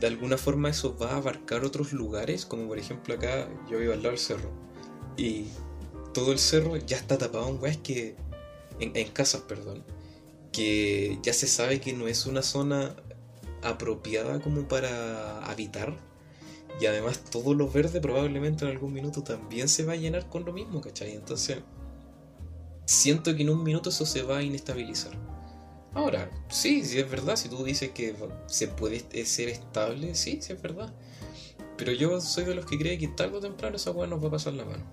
De alguna forma eso va a abarcar otros lugares, como por ejemplo acá yo vivo al lado del cerro. Y todo el cerro ya está tapado en weas que. En, casas, perdón. Que ya se sabe que no es una zona apropiada como para habitar. Y además todo lo verde probablemente en algún minuto también se va a llenar con lo mismo, ¿cachai? Entonces, siento que en un minuto eso se va a inestabilizar. Ahora, sí, sí es verdad, si tú dices que se puede ser estable, sí, sí es verdad. Pero yo soy de los que cree que tarde o temprano esa weá nos va a pasar la mano.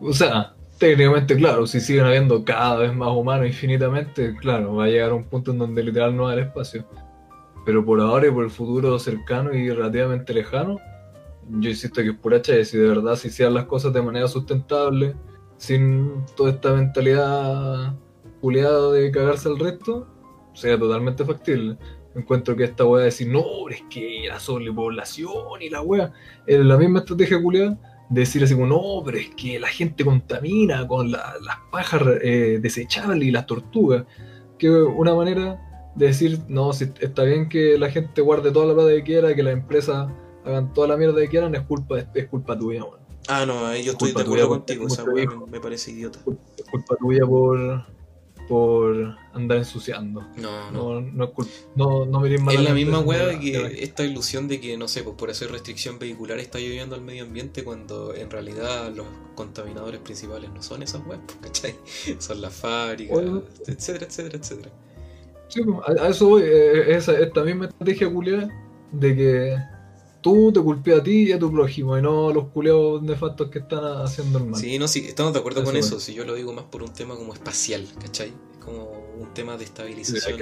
O sea, técnicamente, claro, si siguen habiendo cada vez más humanos infinitamente, claro, va a llegar a un punto en donde literal no va a espacio. Pero por ahora y por el futuro cercano y relativamente lejano, yo insisto que es pura y si de verdad se hicieran las cosas de manera sustentable, sin toda esta mentalidad culiada de cagarse al resto, sería totalmente factible. Encuentro que esta wea de decir, no, es que la sobrepoblación y la wea, es la misma estrategia culiada decir así como, no, pero es que la gente contamina con las pajas eh, desechables y las tortugas. Que una manera de decir, no, si está bien que la gente guarde toda la plata que quiera, que las empresas hagan toda la mierda que quieran, es culpa, es culpa tuya, Ah, no, yo estoy de acuerdo contigo, esa me, me, parece idiota. Es culpa tuya por, por andar ensuciando. No, no. No, no, no, Es la misma weá que esta ilusión de que, no sé, pues por hacer restricción vehicular está lloviendo al medio ambiente cuando en realidad los contaminadores principales no son esas weas, ¿cachai? Son las fábricas, etcétera, etcétera, etcétera. Sí, pues, a, eso voy. Eh, esa, esta misma estrategia culiada de que tú te culpes a ti y a tu prójimo y no a los culeados nefastos que están haciendo el mal. Sí, no, sí, estamos de acuerdo con eso. Si yo lo digo más por un tema como espacial, ¿cachai? Es como un tema de estabilización.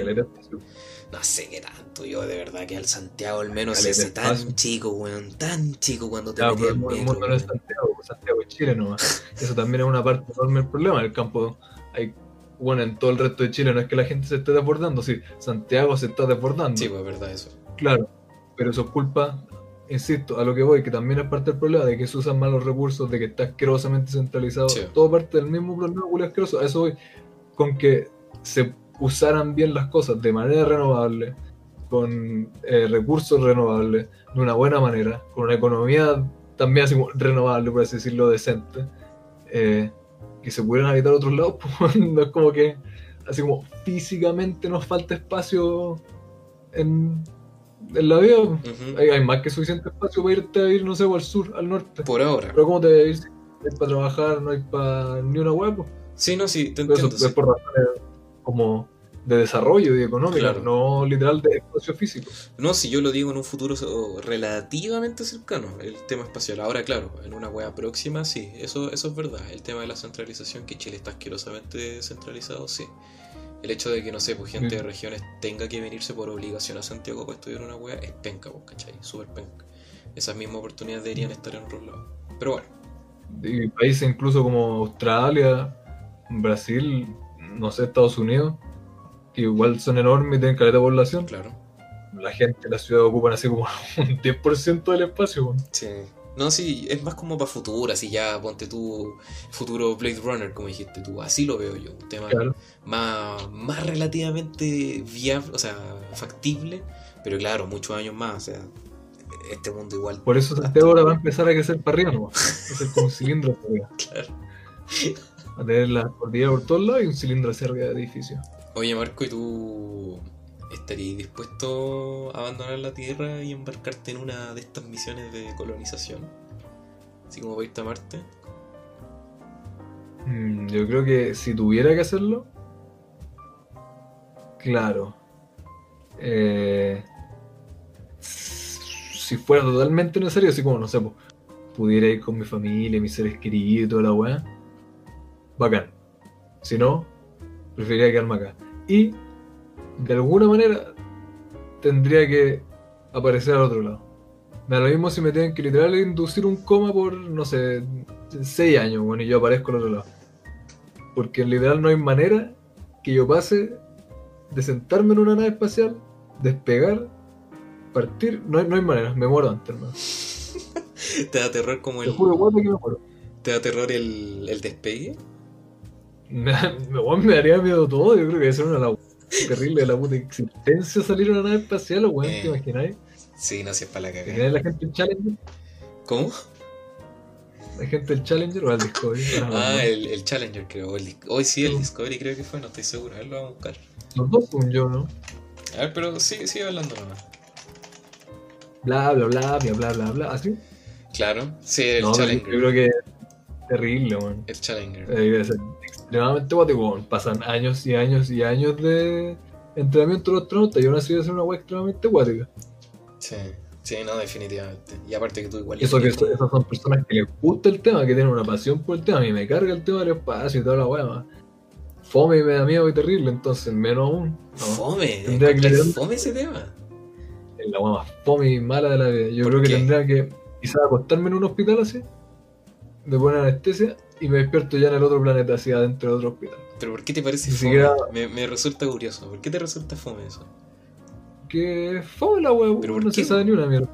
no sé qué tanto, yo de verdad que al Santiago al menos ese tan chico, weón, tan chico cuando te metías en El mundo no es Santiago, Santiago es Chile nomás. Eso también es una parte enorme del problema. El campo hay bueno, en todo el resto de Chile no es que la gente se esté desbordando, sí, Santiago se está desbordando. Sí, pues es verdad eso. Claro, pero eso es culpa insisto, a lo que voy, que también es parte del problema de que se usan mal los recursos, de que está asquerosamente centralizado, todo parte del mismo problema asqueroso. A eso voy, con que se usaran bien las cosas de manera renovable, con eh, recursos renovables, de una buena manera, con una economía también así renovable, por así decirlo, decente, eh, que se pudieran habitar otros lados, pues, no es como que así como físicamente nos falta espacio en en la vida hay, más que suficiente espacio para irte a ir, no sé, al sur, al norte. Por ahora. Pero ¿cómo te vas a ir? hay para trabajar, no hay para ni una huevo. Sí, no, sí, te entiendo. Eso es por razones como de desarrollo y económico, no literal de espacio físico. No, si yo lo digo en un futuro relativamente cercano, el tema espacial. Ahora, claro, en una wea próxima, sí, eso, eso es verdad. El tema de la centralización, que Chile está asquerosamente centralizado, sí el hecho de que, no sé, pues gente de regiones tenga que venirse por obligación a Santiago para estudiar una wea es penca, pues, ¿cachai? Súper penca. Esas mismas oportunidades deberían estar en otros lados. Pero bueno. Y países incluso como Australia, Brasil, no sé, Estados Unidos, que igual son enormes y tienen caleta de población. Claro. La gente la ciudad ocupan así como un 10% del espacio. Sí. No, sí, es más como para futuro, así ya ponte tú futuro Blade Runner, como dijiste tú, así lo veo yo, un tema más, más relativamente viable, o sea, factible, pero claro, muchos años más, o sea, este mundo igual. Por eso este ahora va a empezar a crecer para arriba, ¿no? Es como un cilindro Claro. A tener la cordillera por todos lados y un cilindro hacia arriba de edificio. Oye, Marco, ¿y tú ¿Estarías dispuesto a abandonar la Tierra y embarcarte en una de estas misiones de colonización? Así como para a Marte. Mm, yo creo que si tuviera que hacerlo, claro. Eh, si fuera totalmente necesario, así como, no sé, pudiera ir con mi familia, mis seres queridos y toda la weá, bacán. Si no, preferiría quedarme acá. Y de alguna manera tendría que aparecer al otro lado. Me da lo mismo si me tienen que literal inducir un coma por, no sé, 6 años, bueno, y yo aparezco al otro lado. Porque en literal no hay manera que yo pase de sentarme en una nave espacial, despegar, partir, no hay, no hay manera, me muero antes, hermano. ¿Te da terror como el... ¿Te da terror el, el despegue? Me, me, me, daría miedo todo, yo creo que ser una terrible de la puta existencia salir una nave espacial, weón, ¿te eh, imagináis? Sí, no, es para la cagada. ¿Tiene la gente el Challenger? ¿Cómo? ¿La gente del Challenger o el Discovery? ah, el, el, Challenger creo. Hoy sí, el Discovery creo que fue, no estoy seguro. A ver, lo vamos a buscar. Los dos son yo, ¿no? A ver, pero sigue, sigue hablando nomás. Bla, bla, bla, bla, bla, bla, bla, ¿así? Claro, sí, el Challenger. Yo creo que es terrible, man. El Challenger. Debe ser extremadamente guapo, Pasan años y años y años de entrenamiento de los astronautas y aún así ser una wea extremadamente guática. Sí. Sí, no, definitivamente. Y aparte que tú igual... Eso que esas son personas que les gusta el tema, que tienen una pasión por el tema. A mí me carga el tema del espacio y toda la weá. Fome y me da miedo y terrible, entonces menos aún. Fome, tendría que fome ese tema. Es la weá más fome y mala de la vida. Yo creo que tendría que quizás acostarme en un hospital así, de buena anestesia, y me despierto ya en el otro planeta, así adentro de otro hospital. Pero ¿por qué te parece fome? Me, me resulta curioso. ¿Por qué te resulta fome eso? que fue la wea, pero no se sabe ni una mierda.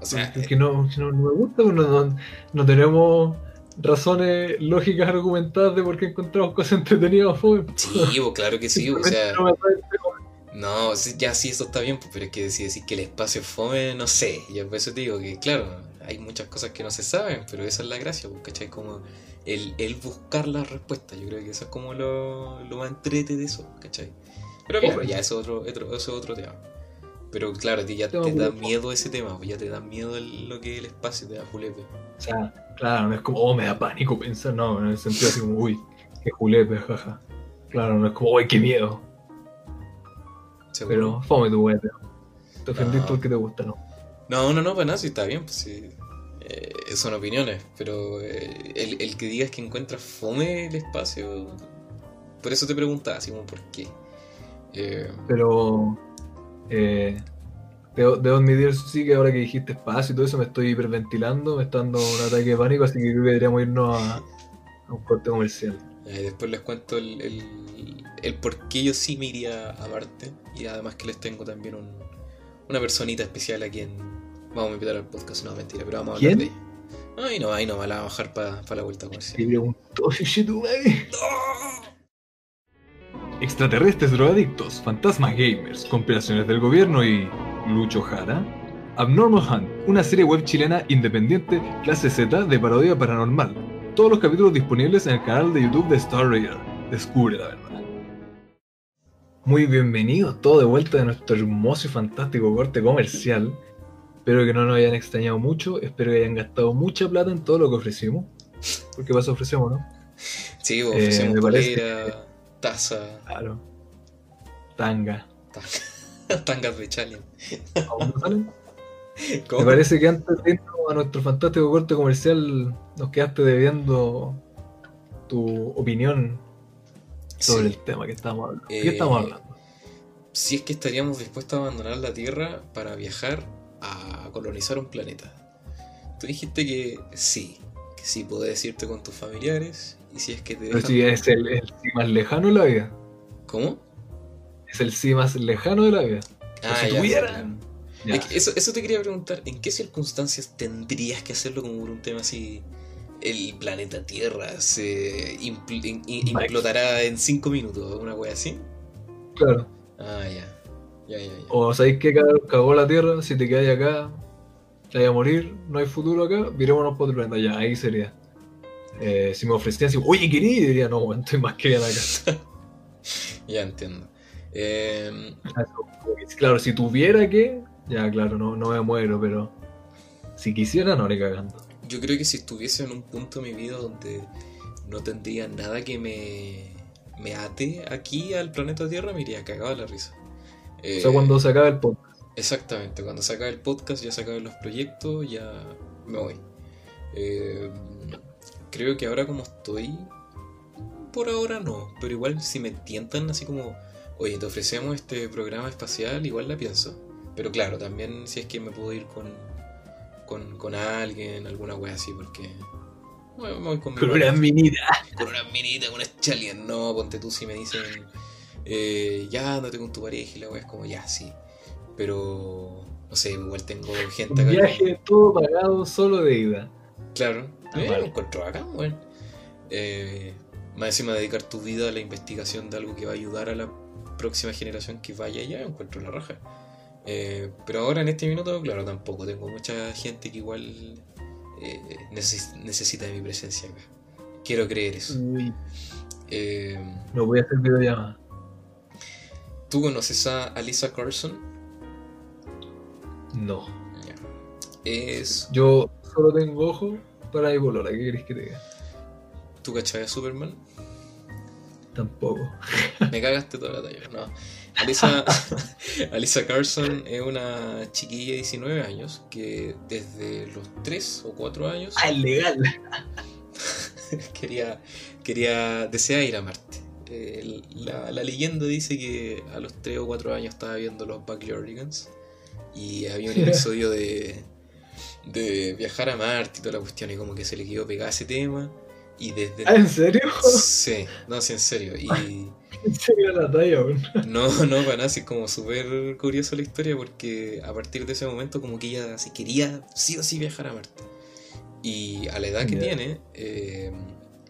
O sea, es que no, no, me gusta, pues, no, no, tenemos razones lógicas argumentadas de por qué encontramos cosas entretenidas fome. Sí, pues, claro que sí, o sea. No, ya sí, eso está bien, pero es que si decir que el espacio es fome, no sé. Y por eso te digo que, claro, hay muchas cosas que no se saben, pero esa es la gracia, pues, ¿cachai? Como el, el buscar la respuesta. Yo creo que eso es como lo, lo más entrete de eso, ¿cachai? Pero claro, ya es otro, otro, es otro tema. Pero claro, a ti ya te, da miedo ese tema, pues ya te da miedo lo que es el espacio, te da julepe. O sea, claro, no es como, oh, me da pánico pensar, no, en el sentido así como, uy, qué julepe, jaja. Claro, no es como, uy, qué miedo. Pero fome tu weá, te ofendiste porque te gusta, ¿no? No, no, no, para nada, sí está bien, pues sí. Eh, son opiniones, pero eh, el, el, que digas que encuentras fome el espacio, por eso te preguntaba, así como, ¿por qué? Eh, Pero eh, debo, admitir, sí, que ahora que dijiste espacio y todo eso, me estoy hiperventilando, me está dando un ataque de pánico, así que creo que deberíamos irnos a, un corte comercial. Eh, después les cuento el, el, por qué yo sí me iría a Marte y además que les tengo también un, una personita especial a quien vamos a invitar al podcast, no mentira, pero vamos a hablar de ella. Ay, no, ahí no, me la a bajar para la vuelta comercial. Y preguntó, Extraterrestres drogadictos, fantasmas gamers, compilaciones del gobierno y. Lucho Jara. Abnormal Hunt, una serie web chilena independiente, clase Z de parodia paranormal. Todos los capítulos disponibles en el canal de YouTube de Star Raider. Descubre la verdad. Muy bienvenidos todos de vuelta de nuestro hermoso y fantástico corte comercial. Espero que no nos hayan extrañado mucho, espero que hayan gastado mucha plata en todo lo que ofrecimos. Porque más ofrecemos, ¿no? Sí, ofrecemos eh, Taza. Claro. Tanga. Tangas de challenge. ¿Aún no salen? Me parece que antes de irnos a nuestro fantástico corte comercial nos quedaste debiendo tu opinión sobre el tema que estamos hablando. ¿Qué estamos eh, hablando? Si es que estaríamos dispuestos a abandonar la Tierra para viajar a colonizar un planeta. Tú dijiste que sí, que sí podés irte con tus familiares si es que Pero si es el, sí más lejano de la vida. ¿Cómo? Es el sí más lejano de la vida. Ah, si tuviera... eso, eso te quería preguntar, ¿en qué circunstancias tendrías que hacerlo como por un tema así? El planeta Tierra se implotará en 5 minutos, una wea así. Claro. Ah, ya. Ya, ya, O sabéis que cagó la Tierra, si te quedas acá, te vas a morir, no hay futuro acá, virémonos por otro planeta. Ya, ahí sería. Eh, si me ofrecían así, oye, quería, diría, no, estoy más que bien acá. ya entiendo. Eh... Claro, si tuviera que, ya claro, no, no me muero, pero si quisiera, no le cagando. Yo creo que si estuviese en un punto de mi vida donde no tendría nada que me, me ate aquí al planeta Tierra, me iría cagado a la risa. O sea, cuando se acabe el podcast. Exactamente, cuando se acabe el podcast, ya se acaben los proyectos, ya me voy. Eh, creo que ahora como estoy, por ahora no, pero igual si me tientan así como, oye, te ofrecemos este programa espacial, igual la pienso. Pero claro, también si es que me puedo ir con, con, con alguien, alguna wea así, porque... Bueno, me voy con, con una minita. Con una minita, con una chalien. No, ponte tú si me dicen, eh, ya andate con tu pareja y la wea es como, ya, sí. Pero, no sé, igual tengo gente acá. Un viaje todo pagado solo de ida. Claro, eh, lo encuentro acá, bueno. Eh, más encima dedicar tu vida a la investigación de algo que va a ayudar a la próxima generación que vaya allá, encuentro la raja. Eh, pero ahora en este minuto, claro, tampoco. Tengo mucha gente que igual eh, necesita de mi presencia acá. Quiero creer eso. Eh, no voy a hacer videollamada. ¿Tú conoces a Alisa Carson? No. Es. Yo solo tengo ojo para mi bolola. ¿Qué querés que te diga? ¿Tú cachai a Superman? Tampoco. Me cagaste toda la talla. No. Alisa, Alisa Carson es una chiquilla de 19 años que desde los 3 o 4 años. Ah, legal. quería, quería, desea ir a Marte. Eh, la, leyenda dice que a los 3 o 4 años estaba viendo los Backyardigans y había un episodio de, de viajar a Marte y toda la cuestión y como que se le quedó pegar ese tema y desde... ¿Ah, en serio? Sí, no, sí, en serio. Y... ¿En serio la talla, No, no, para nada, es como súper curiosa la historia porque a partir de ese momento como que ella se quería sí o sí viajar a Marte. Y a la edad que tiene, eh,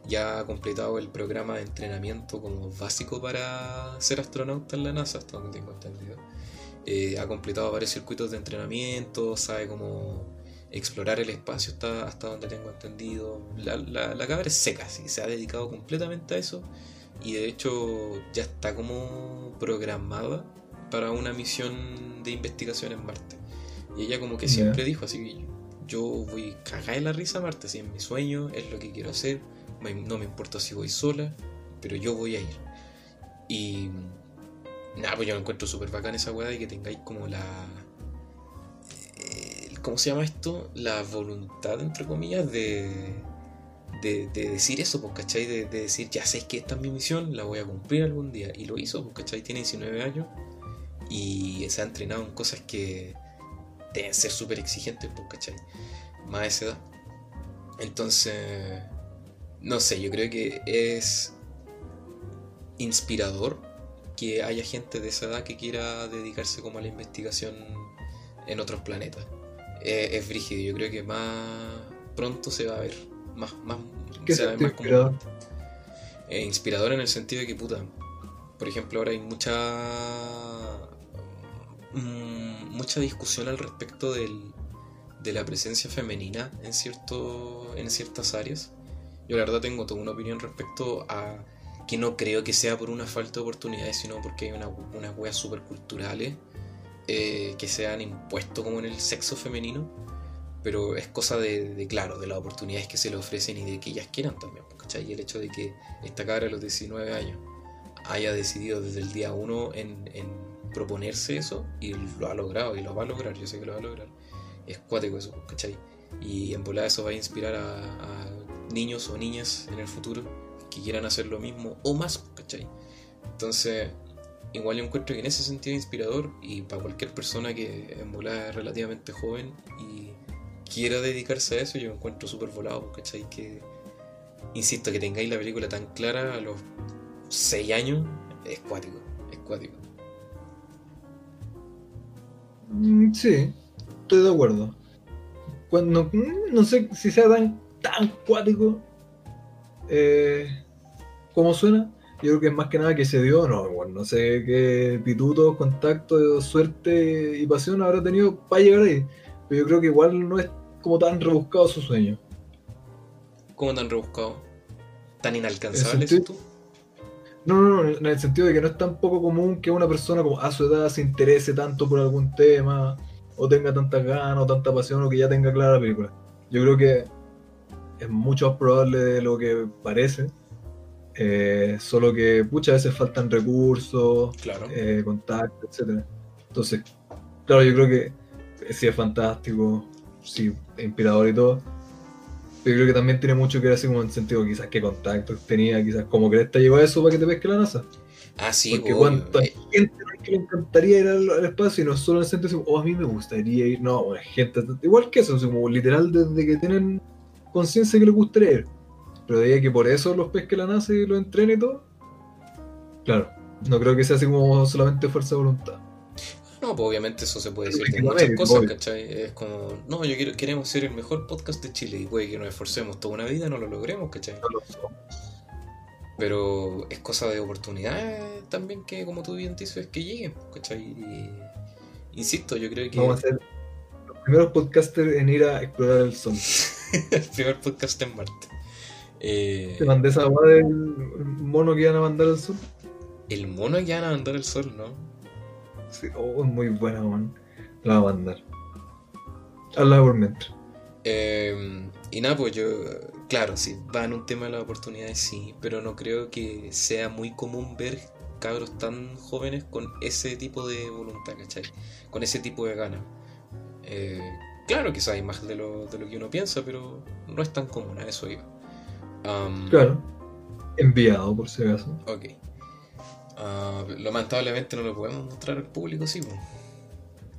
ya ha completado el programa de entrenamiento como básico para ser astronauta en la NASA, hasta donde tengo entendido. Eh, ha completado varios circuitos de entrenamiento, sabe cómo explorar el espacio hasta, hasta donde tengo entendido. La, la, cabra es seca, sí, se ha dedicado completamente a eso y de hecho ya está como programada para una misión de investigación en Marte. Y ella como que siempre dijo así que yo voy cagar en la risa a Marte, así es mi sueño, es lo que quiero hacer, no me importa si voy sola, pero yo voy a ir. Y nada, pues yo me encuentro súper bacán esa weá y que tengáis como la ¿cómo se llama esto? La voluntad, entre comillas, de, de, decir eso, pues, ¿cachai? De, decir, ya sé que esta es mi misión, la voy a cumplir algún día. Y lo hizo, pues, ¿cachai? Tiene 19 años y se ha entrenado en cosas que deben ser súper exigentes, pues, ¿cachai? Más de esa edad. Entonces, no sé, yo creo que es inspirador que haya gente de esa edad que quiera dedicarse como a la investigación en otros planetas. Eh, es brígido. Yo creo que más pronto se va a ver. Más, más, se va a ver más inspirador? Eh, inspirador en el sentido de que, puta, por ejemplo, ahora hay mucha mm, mucha discusión al respecto del, de la presencia femenina en, cierto, en ciertas áreas. Yo la verdad tengo toda una opinión respecto a que no creo que sea por una falta de oportunidades, sino porque hay una, unas weas super culturales eh, que se han impuesto como en el sexo femenino, pero es cosa de, claro, de las oportunidades que se le ofrecen y de que ellas quieran también, ¿cachai? Y el hecho de que esta cabra a los 19 años haya decidido desde el día 1 en, proponerse eso y lo ha logrado y lo va a lograr, yo sé que lo va a lograr, es cuático eso, ¿cachai? Y en volada eso va a inspirar a niños o niñas en el futuro que quieran hacer lo mismo o más, ¿cachai? Entonces, igual yo encuentro que en ese sentido es inspirador y para cualquier persona que en volada es relativamente joven y quiera dedicarse a eso, yo me encuentro súper volado, ¿cachai? Que, insisto, que tengáis la película tan clara a los 6 años, es cuático, es cuático. Mm, sí, estoy de acuerdo. Cuando, no sé si sea tan, tan cuático eh, como suena, yo creo que es más que nada que se dio, no, bueno, no sé qué pituto, contacto, suerte y pasión habrá tenido para llegar ahí. Pero yo creo que igual no es como tan rebuscado su sueño. ¿Cómo tan rebuscado? ¿Tan inalcanzable tú? No, no, no, en el sentido de que no es tan poco común que una persona como a su edad se interese tanto por algún tema, o tenga tantas ganas, o tanta pasión, o que ya tenga clara la película. Yo creo que es mucho más probable de lo que parece eh, solo que, muchas veces faltan recursos, claro. eh, contactos, etc. Entonces, claro, yo creo que sí es fantástico, sí, es inspirador y todo. Pero creo que también tiene mucho que ver así como en sentido, quizás qué contactos tenía, quizás cómo crees que llegó a eso para que te pesque la NASA. Ah, sí, Porque cuánta eh. gente que le encantaría ir al, espacio y no solo en el sentido de, oh, a mí me gustaría ir, no, gente, igual que eso, como literal desde que tienen conciencia que les gustaría ir. Pero de ahí que por eso los pesque la NASA y lo entrene y todo. Claro, no creo que sea así como solamente fuerza de voluntad. No, pues obviamente eso se puede decir de muchas cosas, ¿cachai? Es como, no, yo quiero, queremos ser el mejor podcast de Chile y puede que nos esforcemos toda una vida no lo logremos, ¿cachai? No lo somos. Pero es cosa de oportunidades también que, como tú bien dices, que lleguen, ¿cachai? Y, Insisto, yo creo que. Vamos a ser los primeros podcasters en ir a explorar el sol. el primer podcast en Marte. Eh... ¿Te mandé esa agua del mono que iban a mandar al sol? El mono que iban a mandar al sol, ¿no? Sí, oh, muy buena, man. La va a mandar. Habla por mientras. Eh, y nada, pues yo, claro, sí, va en un tema de las oportunidades, sí, pero no creo que sea muy común ver cabros tan jóvenes con ese tipo de voluntad, ¿cachai? Con ese tipo de ganas. Eh, claro, quizás hay más de lo, de lo que uno piensa, pero no es tan común, a eso iba. claro, enviado por si acaso. Ok. Uh, lamentablemente no lo podemos mostrar al público, sí. Pues.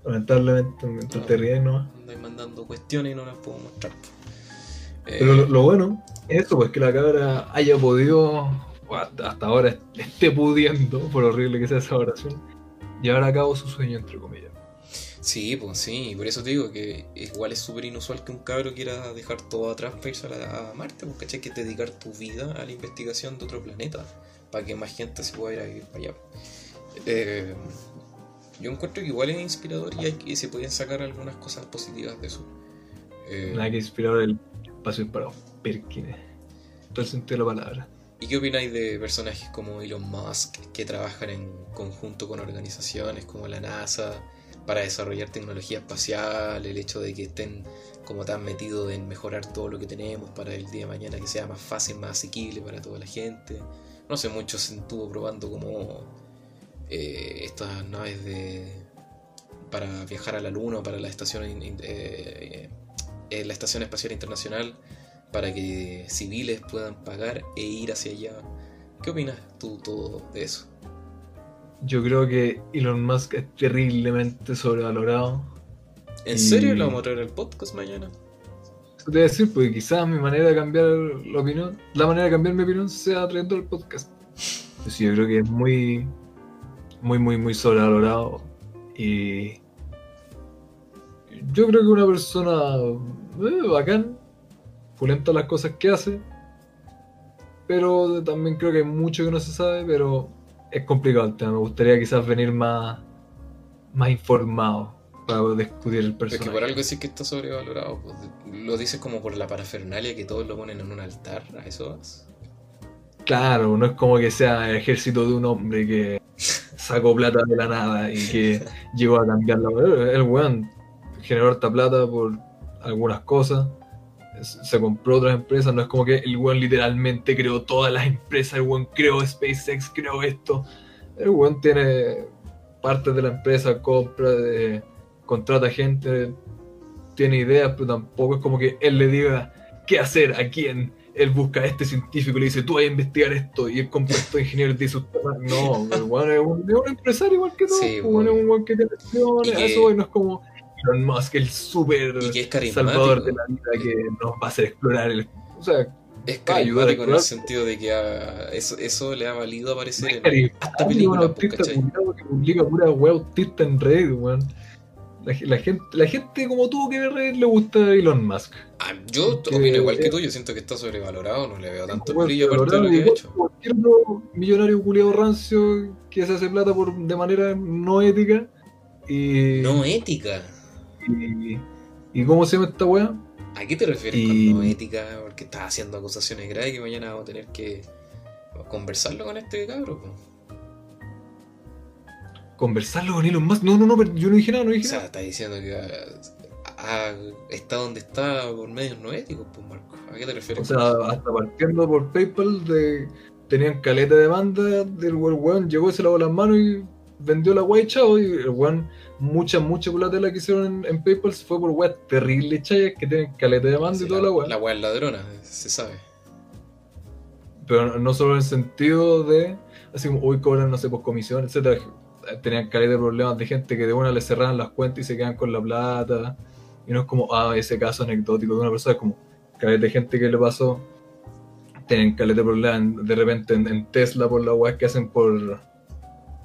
Lamentablemente, mientras te ríes no. Andáis mandando cuestiones y no las puedo mostrar. Pero lo, lo, bueno es eso, pues que la cabra haya podido hasta ahora esté pudiendo, por horrible que sea esa oración, llevar a cabo su sueño, entre comillas. Sí, pues sí, por eso te digo que igual es súper inusual que un cabro quiera dejar todo atrás para irse a, Marte, porque ¿cachai? Que dedicar tu vida a la investigación de otro planeta, para que más gente se pueda ir a vivir para allá. Eh, yo encuentro que igual es inspirador y, hay, se pueden sacar algunas cosas positivas de eso. Eh, Nada que inspirar el espacio para Perkins, todo el sentido de la palabra. ¿Y qué opináis de personajes como Elon Musk que trabajan en conjunto con organizaciones como la NASA para desarrollar tecnología espacial, el hecho de que estén como tan metidos en mejorar todo lo que tenemos para el día de mañana que sea más fácil, más asequible para toda la gente? No sé, mucho se estuvo probando como eh, estas naves de para viajar a la Luna para la estación, eh, eh, la estación espacial internacional para que civiles puedan pagar e ir hacia allá. ¿Qué opinas tú todo de eso? Yo creo que Elon Musk es terriblemente sobrevalorado. ¿En serio lo vamos a traer al podcast mañana? Eso te voy a decir, porque quizás mi manera de cambiar la opinión, la manera de cambiar mi opinión sea trayendo el podcast. Pues yo creo que es muy, muy, muy, muy sobrevalorado. Y yo creo que una persona eh, bacán, pulenta las cosas que hace, pero también creo que hay mucho que no se sabe, pero es complicado el tema. Me gustaría quizás venir más, más informado para discutir el personaje. Es que por algo sí que está sobrevalorado. Pues, lo dices como por la parafernalia que todos lo ponen en un altar, ¿a eso vas? Claro, no es como que sea el ejército de un hombre que sacó plata de la nada y que llegó a cambiarla. El weón generó esta plata por algunas cosas se compró otras empresas, no es como que el weón literalmente creó todas las empresas, el weón creó SpaceX, creó esto. El weón tiene partes de la empresa, compra, de, contrata gente, tiene ideas, pero tampoco es como que él le diga qué hacer, a quién. Él busca a este científico y le dice, tú vas a investigar esto, y él compra estos ingenieros y dice, no, el weón es un, empresario igual que todo, el weón es un weón que tiene eso, y no es como Elon Musk, el súper salvador de la vida que nos va a hacer explorar el. O sea, es carismático en el sentido de que eso, eso le ha valido aparecer en hasta películas, pues, que publica pura web autista en red, weón. La, gente, la gente como tú que ve red le gusta Elon Musk. Ah, yo opino igual que tú, yo siento que está sobrevalorado, no le veo tanto brillo aparte de lo que ha hecho. Cualquier millonario culiado rancio que se hace plata por, de manera no ética. Y... No ética. ¿Y, cómo se llama esta weá? ¿A qué te refieres con no ética? Porque estás haciendo acusaciones graves que mañana vamos a tener que conversarlo con este cabro. ¿Conversarlo con Elon Musk? No, no, no, yo no dije nada, no dije nada. O sea, está diciendo que está donde está por medios no éticos, pues Marco. ¿A qué te refieres? O sea, hasta partiendo por PayPal de, tenían caleta de demanda del weón, llegó, se lavó las manos y vendió la guay chao y el weón, mucha, mucha plata la que hicieron en, PayPal fue por weas terribles chayas que tienen caleta de mando y toda la, la La wea es ladrona, se sabe. Pero no solo en el sentido de, así como, hoy cobran, no sé, por comisión, etcétera Tenían caleta de problemas de gente que de una le cerraban las cuentas y se quedan con la plata. Y no es como, ah, ese caso anecdótico de una persona, es como, caleta de gente que le pasó. Tienen caleta de problemas de repente en, Tesla por la wea que hacen por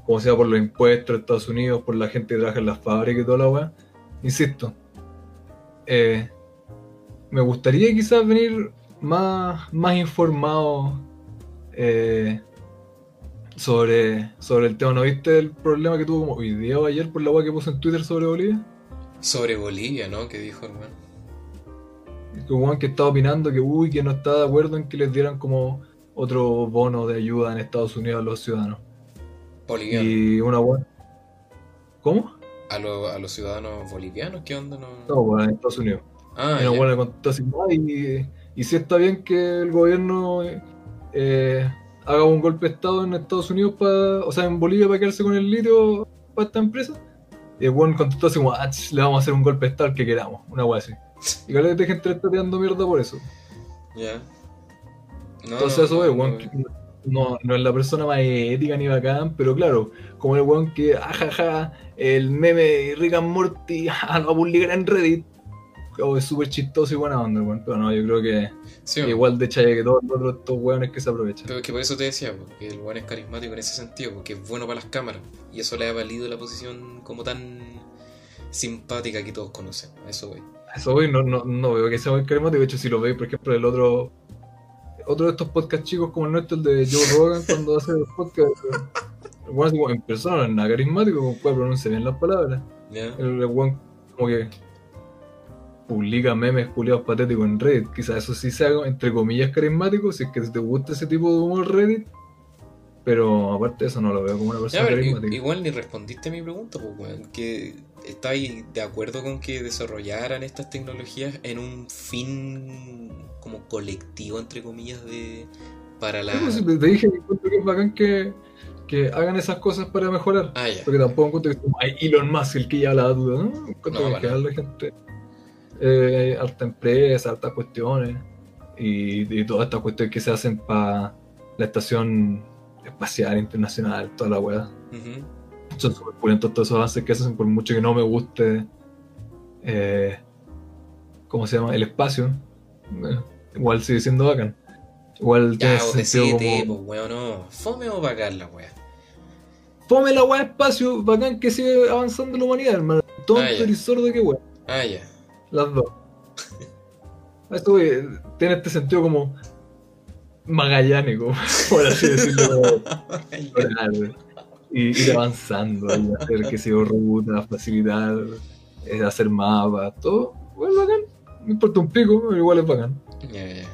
como sea por los impuestos de Estados Unidos, por la gente que trabaja en las fábricas y toda la weá. Insisto, eh, me gustaría quizás venir más, más informado eh, sobre, sobre el tema. ¿No viste el problema que tuvo como hoy día o ayer por la agua que puso en Twitter sobre Bolivia? Sobre Bolivia, ¿no? Que dijo, hermano. Que Juan que estaba opinando que uy, que no está de acuerdo en que les dieran como otro bono de ayuda en Estados Unidos a los ciudadanos. Bolivianos. Y una buena. ¿Cómo? ¿A, lo- a los ciudadanos bolivianos? ¿Qué onda? No, No, bueno, en Estados Unidos. Ah, y una buena le contestó así, "Ay, y, y si está bien que el gobierno eh, haga un golpe de Estado en Estados Unidos, para, o sea, en Bolivia para quedarse con el litio para esta empresa. Y el buen contestó así como, "Ah, le vamos a hacer un golpe de Estado al que queramos, una wea así. Y que de gente está tirando mierda por eso. Ya. No, Entonces no, eso es, weón, no, no es la persona más ética ni bacán, pero claro, como el weón que, ajaja, el meme Rick and Morty, ah, lo va a publicar en Reddit. Oh, es súper chistoso y buena onda, weón. Pero no, yo creo que Sí, igual de chaya que todos los otros estos weones que se aprovechan. Pero es que por eso te decía, porque el weón es carismático en ese sentido, porque es bueno para las cámaras. Y eso le ha valido la posición como tan simpática que todos conocen. A eso voy. Eso hoy no, no, no veo que sea muy carismático. De hecho, si lo veis, por ejemplo, el otro. Otro de estos podcasts chicos como el nuestro, el de Joe Rogan, cuando hace los podcasts. El weón como en persona, nada carismático, como puede pronunciar bien las palabras. ¿Ya? El, weón como que publica memes culiados patéticos en Reddit. Quizás eso sí sea entre comillas carismático, si es que te gusta ese tipo de humor Reddit. Pero aparte de eso no lo veo como una Ya, persona pero carismática. igual ni respondiste a mi pregunta, pues, weón. Que ¿Estáis de acuerdo con que desarrollaran estas tecnologías en un fin como colectivo, entre comillas, de para la... Sí, pues, te te dije que es bacán que, que hagan esas cosas para mejorar. Ah. Porque tampoco encuentro que sea como, "Ay, Elon Musk el que lleva la duda, ¿no? Encuentro No, que la gente, eh, harta empresa, hartas cuestiones y, y todas estas cuestiones que se hacen para la estación espacial internacional, toda la weá. Ujú. Son súper pulentos todos esos avances que hacen, por mucho que no me guste, eh, ¿cómo se llama? El espacio. Eh, igual sigue siendo bacán. Igual tiene Ya, vos sentido decídete, como... pues, weón, no. Fome o bacán la weá. Fome la weá espacio, bacán que sigue avanzando la humanidad, hermano. Tonto Ah, y sordo que weá. Ah, ya. Las dos. Esto eh, tiene este sentido como magallánico, por así decirlo. Y ir avanzando, y hacer que se ruta, facilitar, eh, hacer mapas, todo. Bueno, bacán. No importa un pico, pero igual es bacán. Ya, ya.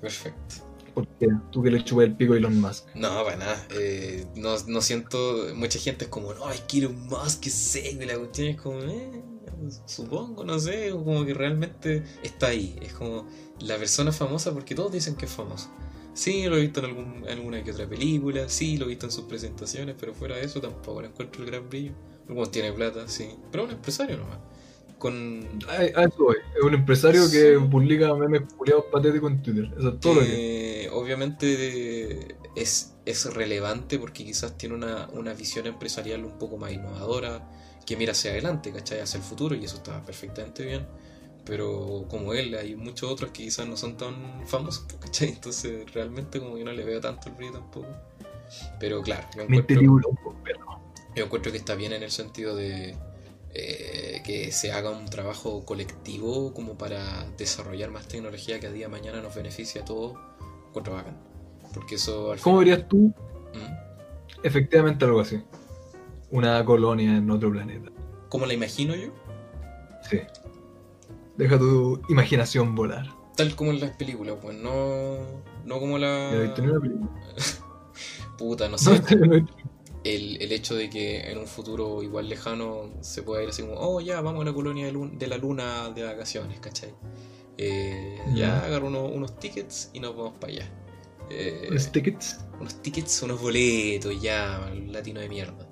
Perfecto. Porque tú que le chupas el pico a Elon Musk. No, para nada. Eh, no, no siento. Mucha gente es como, no, es que Elon Musk que seco. Y la cuestión es como, eh, supongo, no sé. Como que realmente está ahí. Es como la persona famosa porque todos dicen que es famoso. Sí, lo he visto en, algún, en alguna que otra película. Sí, lo he visto en sus presentaciones. Pero fuera de eso tampoco le encuentro el gran brillo. Como tiene plata, sí. Pero es un empresario nomás. Con. A, a eso voy. Es un empresario que publica memes culiados patéticos en Twitter. Eso es todo lo que obviamente es, es relevante porque quizás tiene una, una visión empresarial un poco más innovadora, que mira hacia adelante, ¿cachai? Hacia el futuro, y eso está perfectamente bien. Pero como él, hay muchos otros que quizás no son tan famosos, ¿cachai? Entonces realmente como que no le veo tanto el brillo tampoco. Pero claro, yo encuentro, yo encuentro que está bien en el sentido de eh, que se haga un trabajo colectivo como para desarrollar más tecnología que a día de mañana nos beneficie a todos. Encuentro bacán. Porque eso al ¿Cómo final- verías tú ¿Mm? efectivamente algo así? Una colonia en otro planeta. ¿Cómo la imagino yo? Sí. Deja tu imaginación volar. Tal como en las películas, pues no, no como la... Puta, no sé. el, el hecho de que en un futuro igual lejano se pueda ir así como, oh ya, vamos a la colonia de, lun- de la luna de vacaciones, ¿cachai? Eh, Ya. ya agarro uno- unos tickets y nos vamos para allá. Eh, Los tickets. unos tickets, unos boletos, ya, latino de mierda.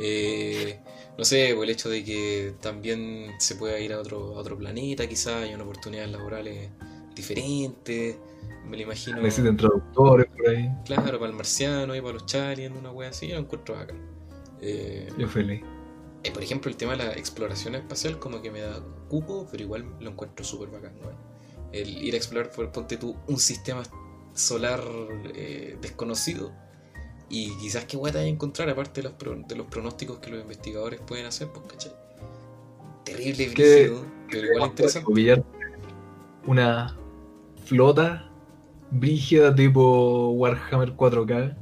Eh, no sé, por el hecho de que también se pueda ir a otro, a otro planeta, quizás, hay unas oportunidades laborales diferentes. Me lo imagino. Necesitan traductores por ahí. Claro, para el marciano y para los Chaliens, una wea así, yo lo encuentro bacán. Eh, Yo feliz. eh, por ejemplo, el tema de la exploración espacial, como que me da cupo, pero igual lo encuentro súper bacán, weón. El ir a explorar, por, ponte tú, un sistema solar eh, desconocido y quizás qué weá te vaya a encontrar, aparte de los, pro- de los pronósticos que los investigadores pueden hacer, pues, ¿cachai? Terrible, ¿Qué- brígido, pero igual interesante. Una flota brígida tipo Warhammer 4K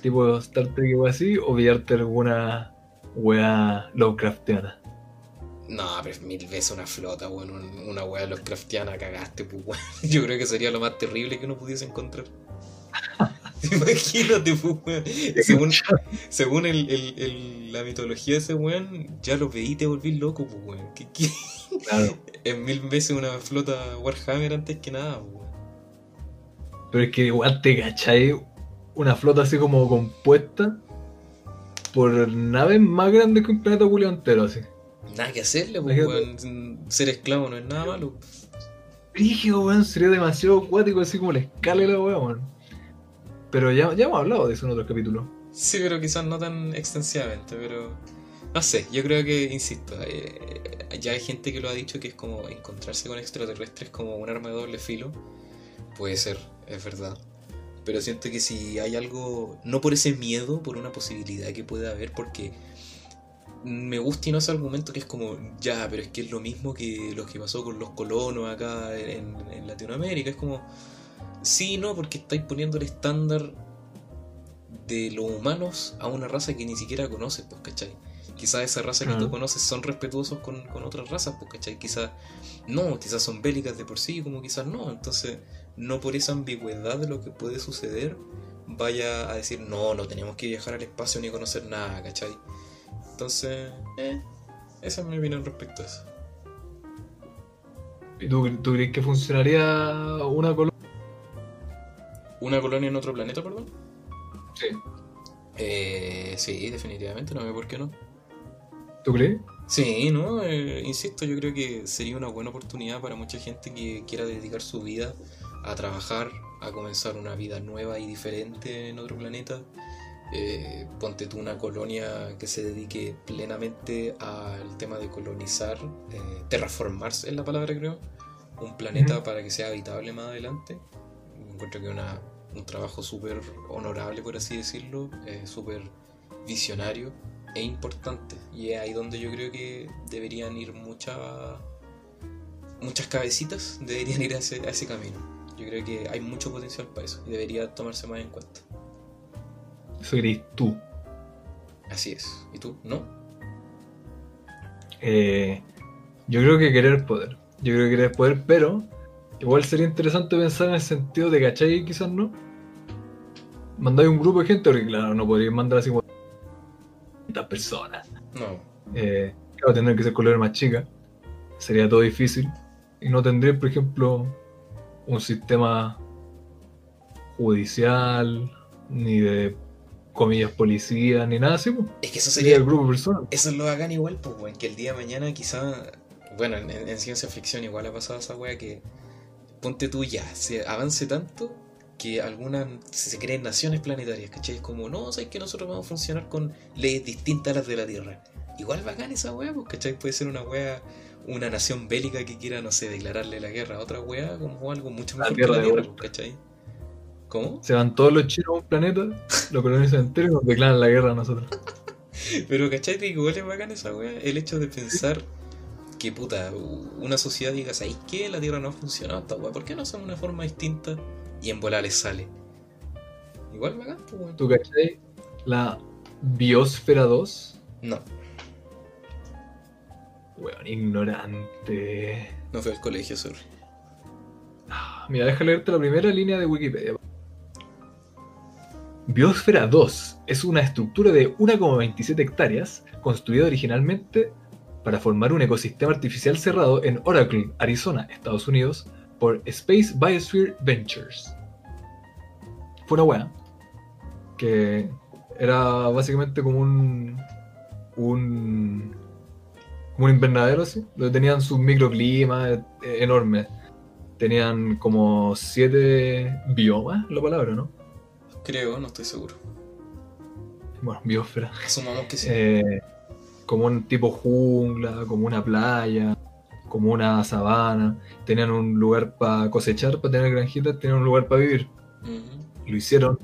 tipo Star Trek o así, o pillarte alguna wea Lovecraftiana. No, pero mil veces una flota, weón, una wea Lovecraftiana cagaste, pues weón. Yo creo que sería lo más terrible que uno pudiese encontrar. Imagínate, pues. Según, según el, el, la mitología de ese weón, ya lo veí y te volví loco, pues, weón. ¿Qué, qué? Claro. es mil veces una flota Warhammer antes que nada, pues, weón. Pero es que igual te cachai una flota así como compuesta por naves más grandes que un planeta Julio entero, así. Nada que hacerle, pues, weón. Ser esclavo no es nada malo. Rígido, weón, sería demasiado acuático así como la escala de la weón. Pero ya, ya hemos hablado de eso en otros capítulos. Sí, pero quizás no tan extensivamente, pero... No sé, yo creo que, insisto, eh, ya hay gente que lo ha dicho que es como encontrarse con extraterrestres como un arma de doble filo. Puede ser, es verdad. Pero siento que si hay algo, no por ese miedo, por una posibilidad que puede haber, porque me gusta y no ese argumento que es como, ya, pero es que es lo mismo que lo que pasó con los colonos acá en, en Latinoamérica. Es como, sí, no, porque estáis poniendo el estándar de los humanos a una raza que ni siquiera conoces, pues, ¿cachai? Quizás esa raza que tú conoces son respetuosos con, con otras razas, pues, ¿cachai? Quizás no, quizás son bélicas de por sí, como quizás no. Entonces, no por esa ambigüedad de lo que puede suceder, vaya a decir, no, no tenemos que viajar al espacio ni conocer nada, ¿cachai? Entonces, eh, esa es mi opinión respecto a eso. ¿Y tú, tú crees que funcionaría una colonia? ¿Una colonia en otro planeta, perdón? Sí. Eh, sí, definitivamente, no veo por qué no. ¿Tú crees? Sí, ¿no? Eh, insisto, yo creo que sería una buena oportunidad para mucha gente que quiera dedicar su vida a trabajar, a comenzar una vida nueva y diferente en otro planeta. Eh, ponte tú una colonia que se dedique plenamente al tema de colonizar, eh, terraformarse es la palabra creo, un planeta para que sea habitable más adelante. Encuentro que es un trabajo súper honorable, por así decirlo, súper visionario e importante. Y es ahí donde yo creo que deberían ir muchas muchas cabecitas, deberían ir a ese, a ese camino. Yo creo que hay mucho potencial para eso y debería tomarse más en cuenta. Eso eres tú. Así es. ¿Y tú? ¿No? Eh, yo creo que querer poder. Yo creo que querer poder, pero igual sería interesante pensar en el sentido de cachai, quizás no. Mandáis un grupo de gente, porque claro, no podríais mandar así como personas. No. Eh, claro, tendría que ser color más chica. Sería todo difícil. Y no tendría, por ejemplo, un sistema judicial, ni de comillas policía, ni nada así. Pues. Es que eso sería, el grupo de personas. Eso lo hagan igual, pues, que el día de mañana quizá, bueno, en, ciencia ficción igual ha pasado esa wea que ponte tú ya, se avance tanto que algunas se creen naciones planetarias, ¿cachai? Como, no, sabes que nosotros vamos a funcionar con leyes distintas a las de la Tierra. Igual bacán esa wea, pues, ¿cachai? Puede ser una wea una nación bélica que quiera, no sé, declararle la guerra a otra wea como algo mucho más la Tierra, ¿cachai? ¿Cómo? Se van todos los chinos a un planeta, los colonizan enteros y nos declaran la guerra a nosotros. Pero, ¿cachai? Igual es bacán esa wea, el hecho de pensar que, puta, una sociedad diga, ¿sabes qué? La Tierra no ha funcionado esta wea, ¿por qué no hacemos una forma distinta? Y en volar les sale. Igual bacán, pues, ¿Tú cachai? La Biosfera 2. No. Weón, ignorante. No fue al colegio, sorry. Ah, mira, deja leerte la primera línea de Wikipedia. Biosfera 2 es una estructura de 1,27 hectáreas construida originalmente para formar un ecosistema artificial cerrado en Oracle, Arizona, Estados Unidos, por Space Biosphere Ventures. Fue una weá que era básicamente como un, un como un invernadero así, donde tenían sus microclimas eh, enormes. Tenían como siete biomas, la palabra, ¿no? Creo, no estoy seguro. Bueno, biosfera. Asumamos que sí. Eh, como un tipo jungla, como una playa, como una sabana. Tenían un lugar para cosechar, para tener granjitas, tenían un lugar para vivir. Lo hicieron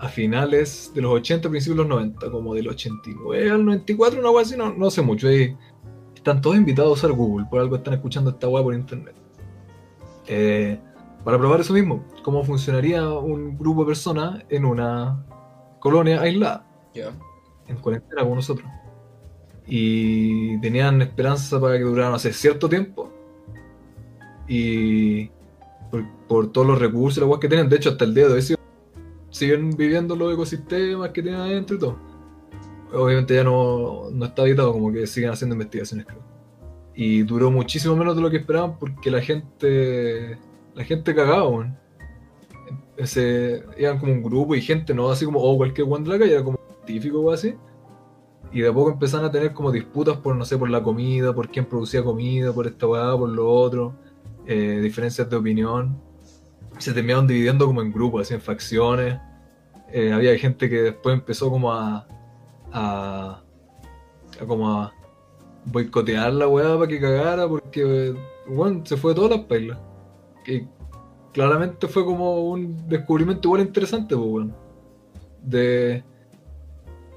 a finales de los 80, principios de los 90, como del 89 al 94, una cosa así, no, no sé mucho. Ahí están todos invitados a usar Google, por algo están escuchando esta web por internet. Eh, para probar eso mismo, cómo funcionaría un grupo de personas en una colonia aislada. En cuarentena con nosotros. Y tenían esperanza para que durara, no sé, cierto tiempo. Y por, todos los recursos y las que tienen, de hecho hasta el día de hoy siguen viviendo los ecosistemas que tienen adentro y todo. Obviamente ya no, no está editado, como que siguen haciendo investigaciones, creo. Y duró muchísimo menos de lo que esperaban porque la gente. La gente cagaba, Ese, iban como un grupo y gente, no así como, oh, cualquier one de la calle, era como científico o así. Y de a poco empezaron a tener como disputas por, no sé, por la comida, por quién producía comida, por esta weá, por lo otro, eh, diferencias de opinión. Se terminaron dividiendo como en grupos, así en facciones. Eh, había gente que después empezó como a, a, como a boicotear la weá para que cagara porque, bueno, se fue de todas las pailas. Que claramente fue como un descubrimiento igual interesante, pues, bueno. De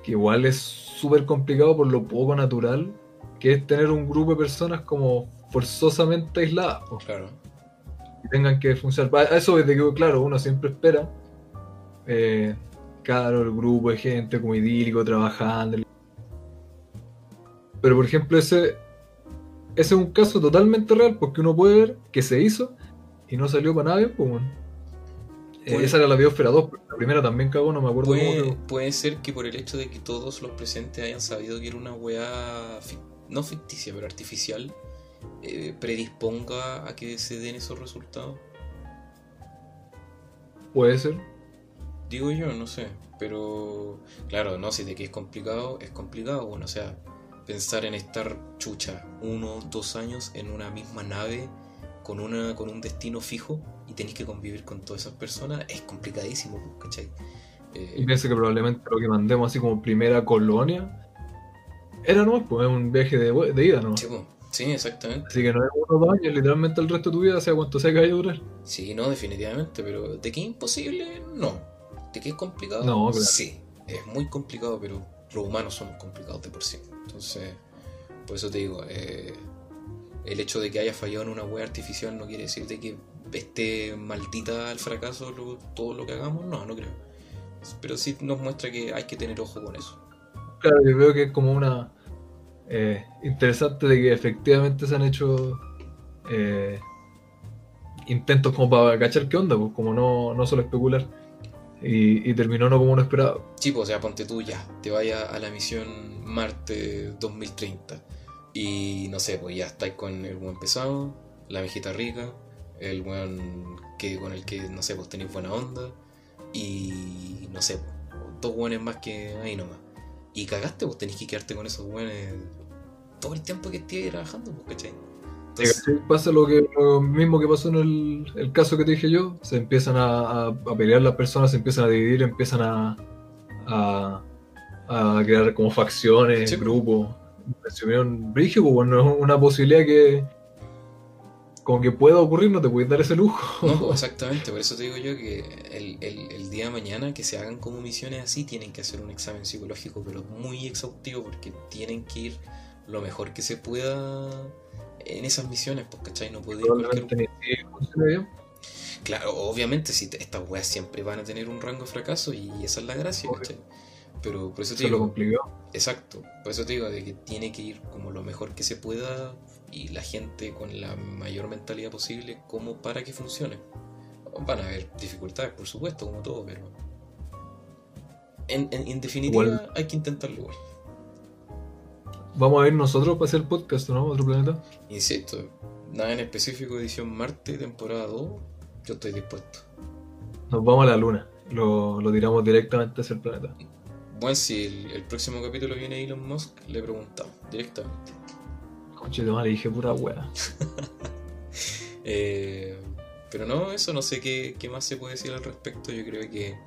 que igual es súper complicado por lo poco natural que es tener un grupo de personas como forzosamente aisladas. Pues. Claro. Y tengan que funcionar. Eso es de que, claro, uno siempre espera. Eh, claro, el grupo de gente como idílico trabajando. Pero por ejemplo, ese, ese es un caso totalmente real porque uno puede ver que se hizo y no salió para nadie, pues eh, esa era la Biosfera 2, pero la primera también cagó, no me acuerdo puede, cómo Puede ser que por el hecho de que todos los presentes hayan sabido que era una weá, no ficticia, pero artificial, eh, predisponga a que se den esos resultados. Puede ser. Digo yo, no sé. Pero, claro, no, si de que es complicado, es complicado. Bueno, o sea, pensar en estar chucha uno, dos años en una misma nave con, una, con un destino fijo y tenéis que convivir con todas esas personas, es complicadísimo, ¿cachai? Eh, y pienso que probablemente lo que mandemos así como primera colonia era no pues un viaje de, de ida, ¿no? Sí, exactamente. Así que no es uno o dos años, literalmente el resto de tu vida, sea cuánto sea que vaya a durar. Sí, no, definitivamente, pero ¿de qué es imposible? No. ¿De qué es complicado? No, claro. Sí, es muy complicado, pero los humanos somos complicados de por sí. Entonces, por eso te digo, eh, el hecho de que haya fallado en una web artificial no quiere decir de que esté maldita al fracaso todo lo que hagamos, no, no creo. Pero sí nos muestra que hay que tener ojo con eso. Claro, yo veo que es como una eh, interesante de que efectivamente se han hecho eh, intentos como para cachar qué onda, pues como no, no solo especular. Y, terminó no como uno esperaba. Sí, pues, o sea, ponte tú ya, te vaya a la misión Marte 2030 y no sé, pues ya estáis con el buen pesado, la viejita rica, el buen que, con el que, no sé, pues tenéis buena onda y no sé, pues, dos buenos más que ahí nomás. Y cagaste, pues tenéis que quedarte con esos buenos todo el tiempo que estés trabajando, pues, ¿cachai? pasa lo, que, lo mismo que pasó en el, caso que te dije yo, se empiezan a, pelear las personas, se empiezan a dividir, empiezan a, a, crear como facciones, grupos. un Brigio, pues bueno, es una posibilidad que como que pueda ocurrir, no te puedes dar ese lujo. No, exactamente, por eso te digo yo que el, el, día de mañana que se hagan como misiones así, tienen que hacer un examen psicológico, pero muy exhaustivo, porque tienen que ir lo mejor que se pueda en esas misiones, pues, ¿cachai? No puede ir cualquier... Claro, obviamente, si estas weas siempre van a tener un rango de fracaso y esa es la gracia, ¿cachai? Pero por eso te digo. Exacto, por eso te digo de que tiene que ir como lo mejor que se pueda y la gente con la mayor mentalidad posible como para que funcione. Van a haber dificultades, por supuesto, como todo, pero. En, en, definitiva, hay que intentarlo igual. Vamos a ir nosotros para hacer el podcast, ¿no? Otro planeta. Insisto, nada en específico, edición Marte, temporada 2. Yo estoy dispuesto. Nos vamos a la luna. Lo, lo tiramos directamente hacia el planeta. Bueno, si el, próximo capítulo viene Elon Musk, le preguntamos directamente. Conche de dije pura wea. Eh, pero no, eso no sé qué, qué más se puede decir al respecto. Yo creo que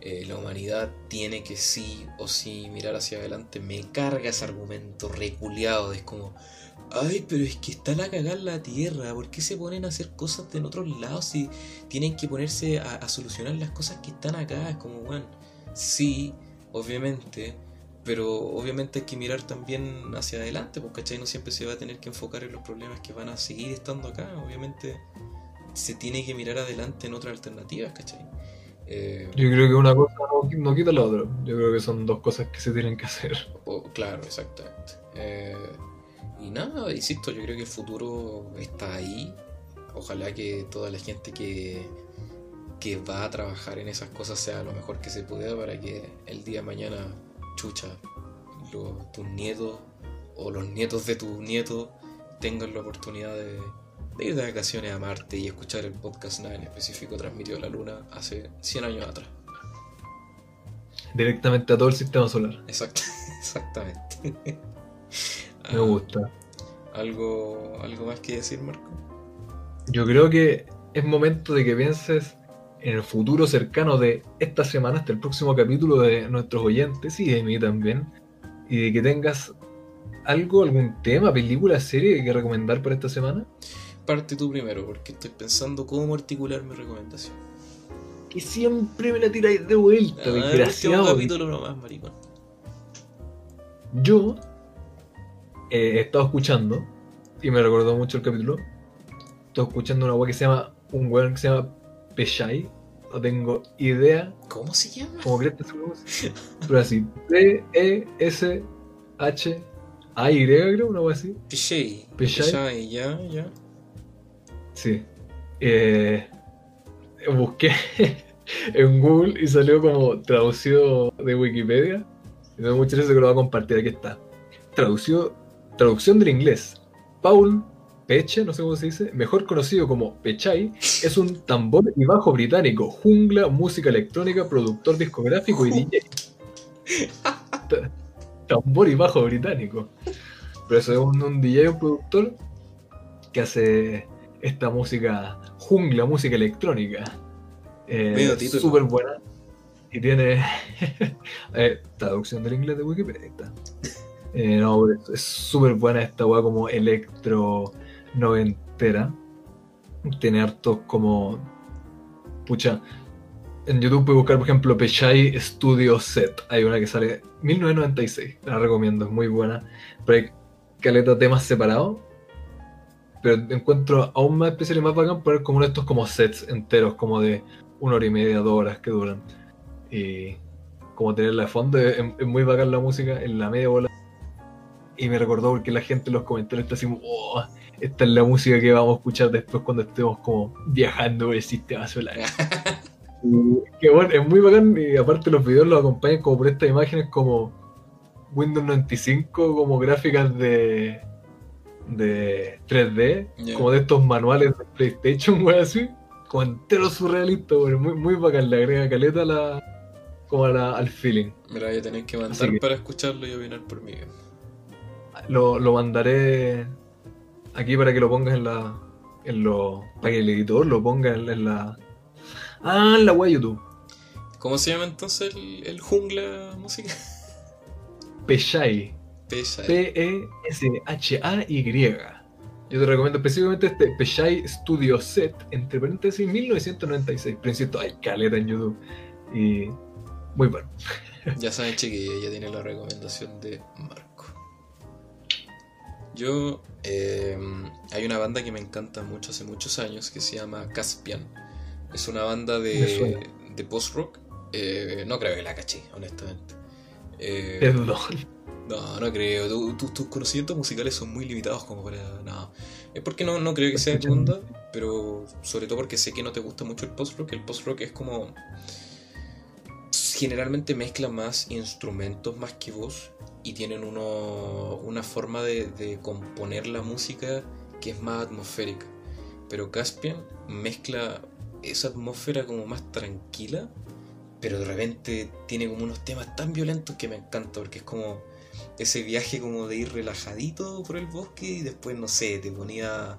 eh, la humanidad tiene que sí o sí mirar hacia adelante, me carga ese argumento reculeado. Es como, ay, pero es que están a cagar la tierra, ¿por qué se ponen a hacer cosas de en otros lados si tienen que ponerse a, solucionar las cosas que están acá? Es como, bueno, sí, obviamente, pero obviamente hay que mirar también hacia adelante, porque ¿cachai? No siempre se va a tener que enfocar en los problemas que van a seguir estando acá, obviamente se tiene que mirar adelante en otras alternativas, ¿cachai? Eh, yo creo que una cosa no, quita la otra. Yo creo que son dos cosas que se tienen que hacer. claro, exactamente. Eh, y nada, insisto, yo creo que el futuro está ahí. Ojalá que toda la gente que, que va a trabajar en esas cosas sea lo mejor que se pueda para que el día de mañana, chucha, tus nietos o los nietos de tus nietos tengan la oportunidad de, ir de vacaciones a Marte y escuchar el podcast Nada en específico transmitido a la Luna hace 100 años atrás. Directamente a todo el sistema solar. Exacto, exactamente. Me gusta. ¿Algo, ¿Algo más que decir, Marco? Yo creo que es momento de que pienses en el futuro cercano de esta semana hasta el próximo capítulo de nuestros oyentes y de mí también. Y de que tengas algo, algún tema, película, serie que recomendar para esta semana. Parte tú primero, porque estoy pensando cómo articular mi recomendación. Que siempre me la tiráis de vuelta, ah, desgraciado. capítulo nomás, maricón. Yo eh, he estado escuchando, y me recordó mucho el capítulo, estoy escuchando una weá que se llama, un weón que se llama Peshai, no tengo idea. ¿Cómo se llama? ¿Cómo crees que se Pero así, P-E-S-H-A-Y, creo, una weá así. Peshai. Peshai, ya, ya. Sí. Eh, busqué en Google y salió como traducido de Wikipedia. Y no muchas veces que lo voy a compartir, aquí está. Traducido, traducción del inglés. Paul Peche, no sé cómo se dice, mejor conocido como Pechai, es un tambor y bajo británico, jungla, música electrónica, productor discográfico y DJ. tambor y bajo británico. Pero eso es un, DJ, un productor que hace esta música jungla, música electrónica. Eh, Súper buena. Y tiene eh, traducción del inglés de Wikipedia. Eh, no, es súper buena esta weá como electro noventera. Tiene hartos como. Pucha. En YouTube puedes buscar, por ejemplo, Pechai Studio Set. Hay una que sale 1996. La recomiendo, es muy buena. Pero hay caleta temas separados. Pero encuentro aún más especial y más bacán poner como uno de estos como sets enteros, como de una hora y media, dos horas que duran. Y como tenerla de fondo, es, es muy bacán la música en la media bola. Y me recordó porque la gente en los comentarios está así, oh, esta es la música que vamos a escuchar después cuando estemos como viajando por el sistema solar. que bueno, es muy bacán y aparte los videos los acompañan como por estas imágenes como Windows 95, como gráficas de de 3D, como de estos manuales de PlayStation, güey, así, como entero surrealista, güey, muy, muy bacán, le agrega caleta la, como al feeling. Mira, voy a tener que mandar para escucharlo y opinar por mí. Lo, lo mandaré aquí para que lo pongas en la. En lo, para que el editor lo ponga en, la. Ah, en la web YouTube. ¿Cómo se llama entonces el, el jungla música? Peshai. P-E-S-H-A-Y. Yo te recomiendo específicamente este Peshai Studio Set, entre paréntesis 1996. Pero hay caleta en YouTube. Y muy bueno. Ya saben, chiquillos, ya tiene la recomendación de Marco. Yo, eh, hay una banda que me encanta mucho hace muchos años que se llama Caspian. Es una banda de, de post-rock. Eh, no creo que la caché, honestamente. Eh, Perdón. No, no creo. tus conocimientos musicales son muy limitados como para... No. Es porque no, no creo que sea tu onda, pero sobre todo porque sé que no te gusta mucho el post-rock. El post-rock es como... Generalmente mezcla más instrumentos más que voz y tienen una forma de, componer la música que es más atmosférica. Pero Caspian mezcla esa atmósfera como más tranquila, pero de repente tiene como unos temas tan violentos que me encanta, porque es como ese viaje como de ir relajadito por el bosque y después, no sé, te ponía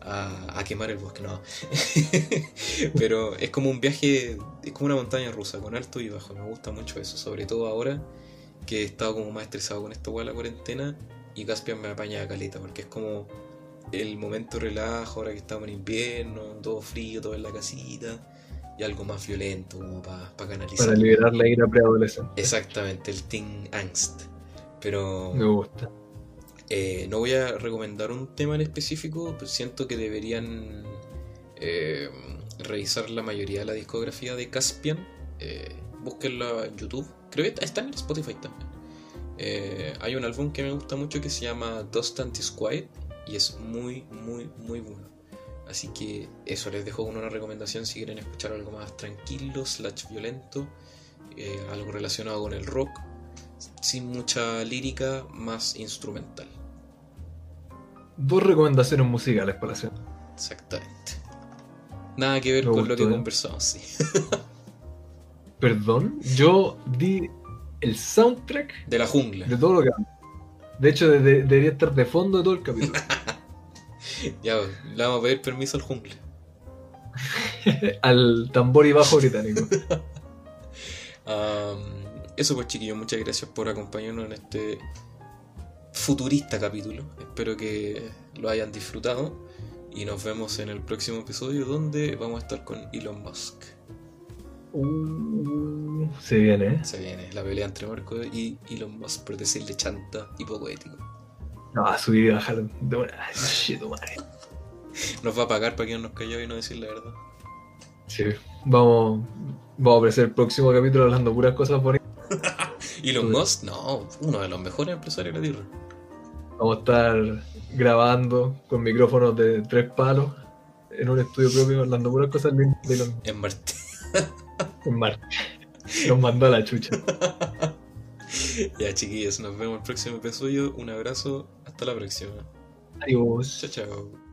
a, a quemar el bosque, no. pero es como un viaje, es como una montaña rusa, con alto y bajo, me gusta mucho eso, sobre todo ahora que he estado como más estresado con esta hueá la cuarentena y Caspian me apaña a caleta porque es como el momento relajo ahora que estamos en invierno, todo frío, todo en la casita y algo más violento como para canalizar. Para liberar la ira preadolescente. Exactamente, el teen angst. Pero... Me gusta. Eh, no voy a recomendar un tema en específico, pero siento que deberían eh, revisar la mayoría de la discografía de Caspian. Eh, búsquenlo en YouTube. Creo que está en Spotify también. Eh, hay un álbum que me gusta mucho que se llama Dust Is Quiet y es muy, muy, muy bueno. Así que eso, les dejo una recomendación si quieren escuchar algo más tranquilo, slash violento, eh, algo relacionado con el rock, sin mucha lírica, más instrumental. Dos recomendaciones musicales para hacer. Exactamente. Nada que ver con lo que ¿eh? conversamos, sí. Perdón, yo di el soundtrack de la jungla. De todo lo que De hecho, debería estar de fondo de todo el capítulo. ya, le vamos a pedir permiso al jungla. al tambor y bajo británico. eso pues chiquillos, muchas gracias por acompañarnos en este futurista capítulo. Espero que lo hayan disfrutado y nos vemos en el próximo episodio donde vamos a estar con Elon Musk. Uh, se viene. ¿eh? Se viene la pelea entre Marco y Elon Musk por decirle chanta y poco ético. No, subir y bajar de una. Shit, madre. Nos va a pagar para que no nos calló y no decir la verdad. Sí, vamos, vamos a aparecer el próximo capítulo hablando puras cosas bonitas. Elon Musk, no, uno de los mejores empresarios de la Tierra. Vamos a estar grabando con micrófonos de tres palos en un estudio propio hablando puras cosas lindas de Elon en Marte. Nos mandó a la chucha. ya, chiquillos, nos vemos el próximo episodio. Un abrazo. Hasta la próxima. Adiós. Chao, chao.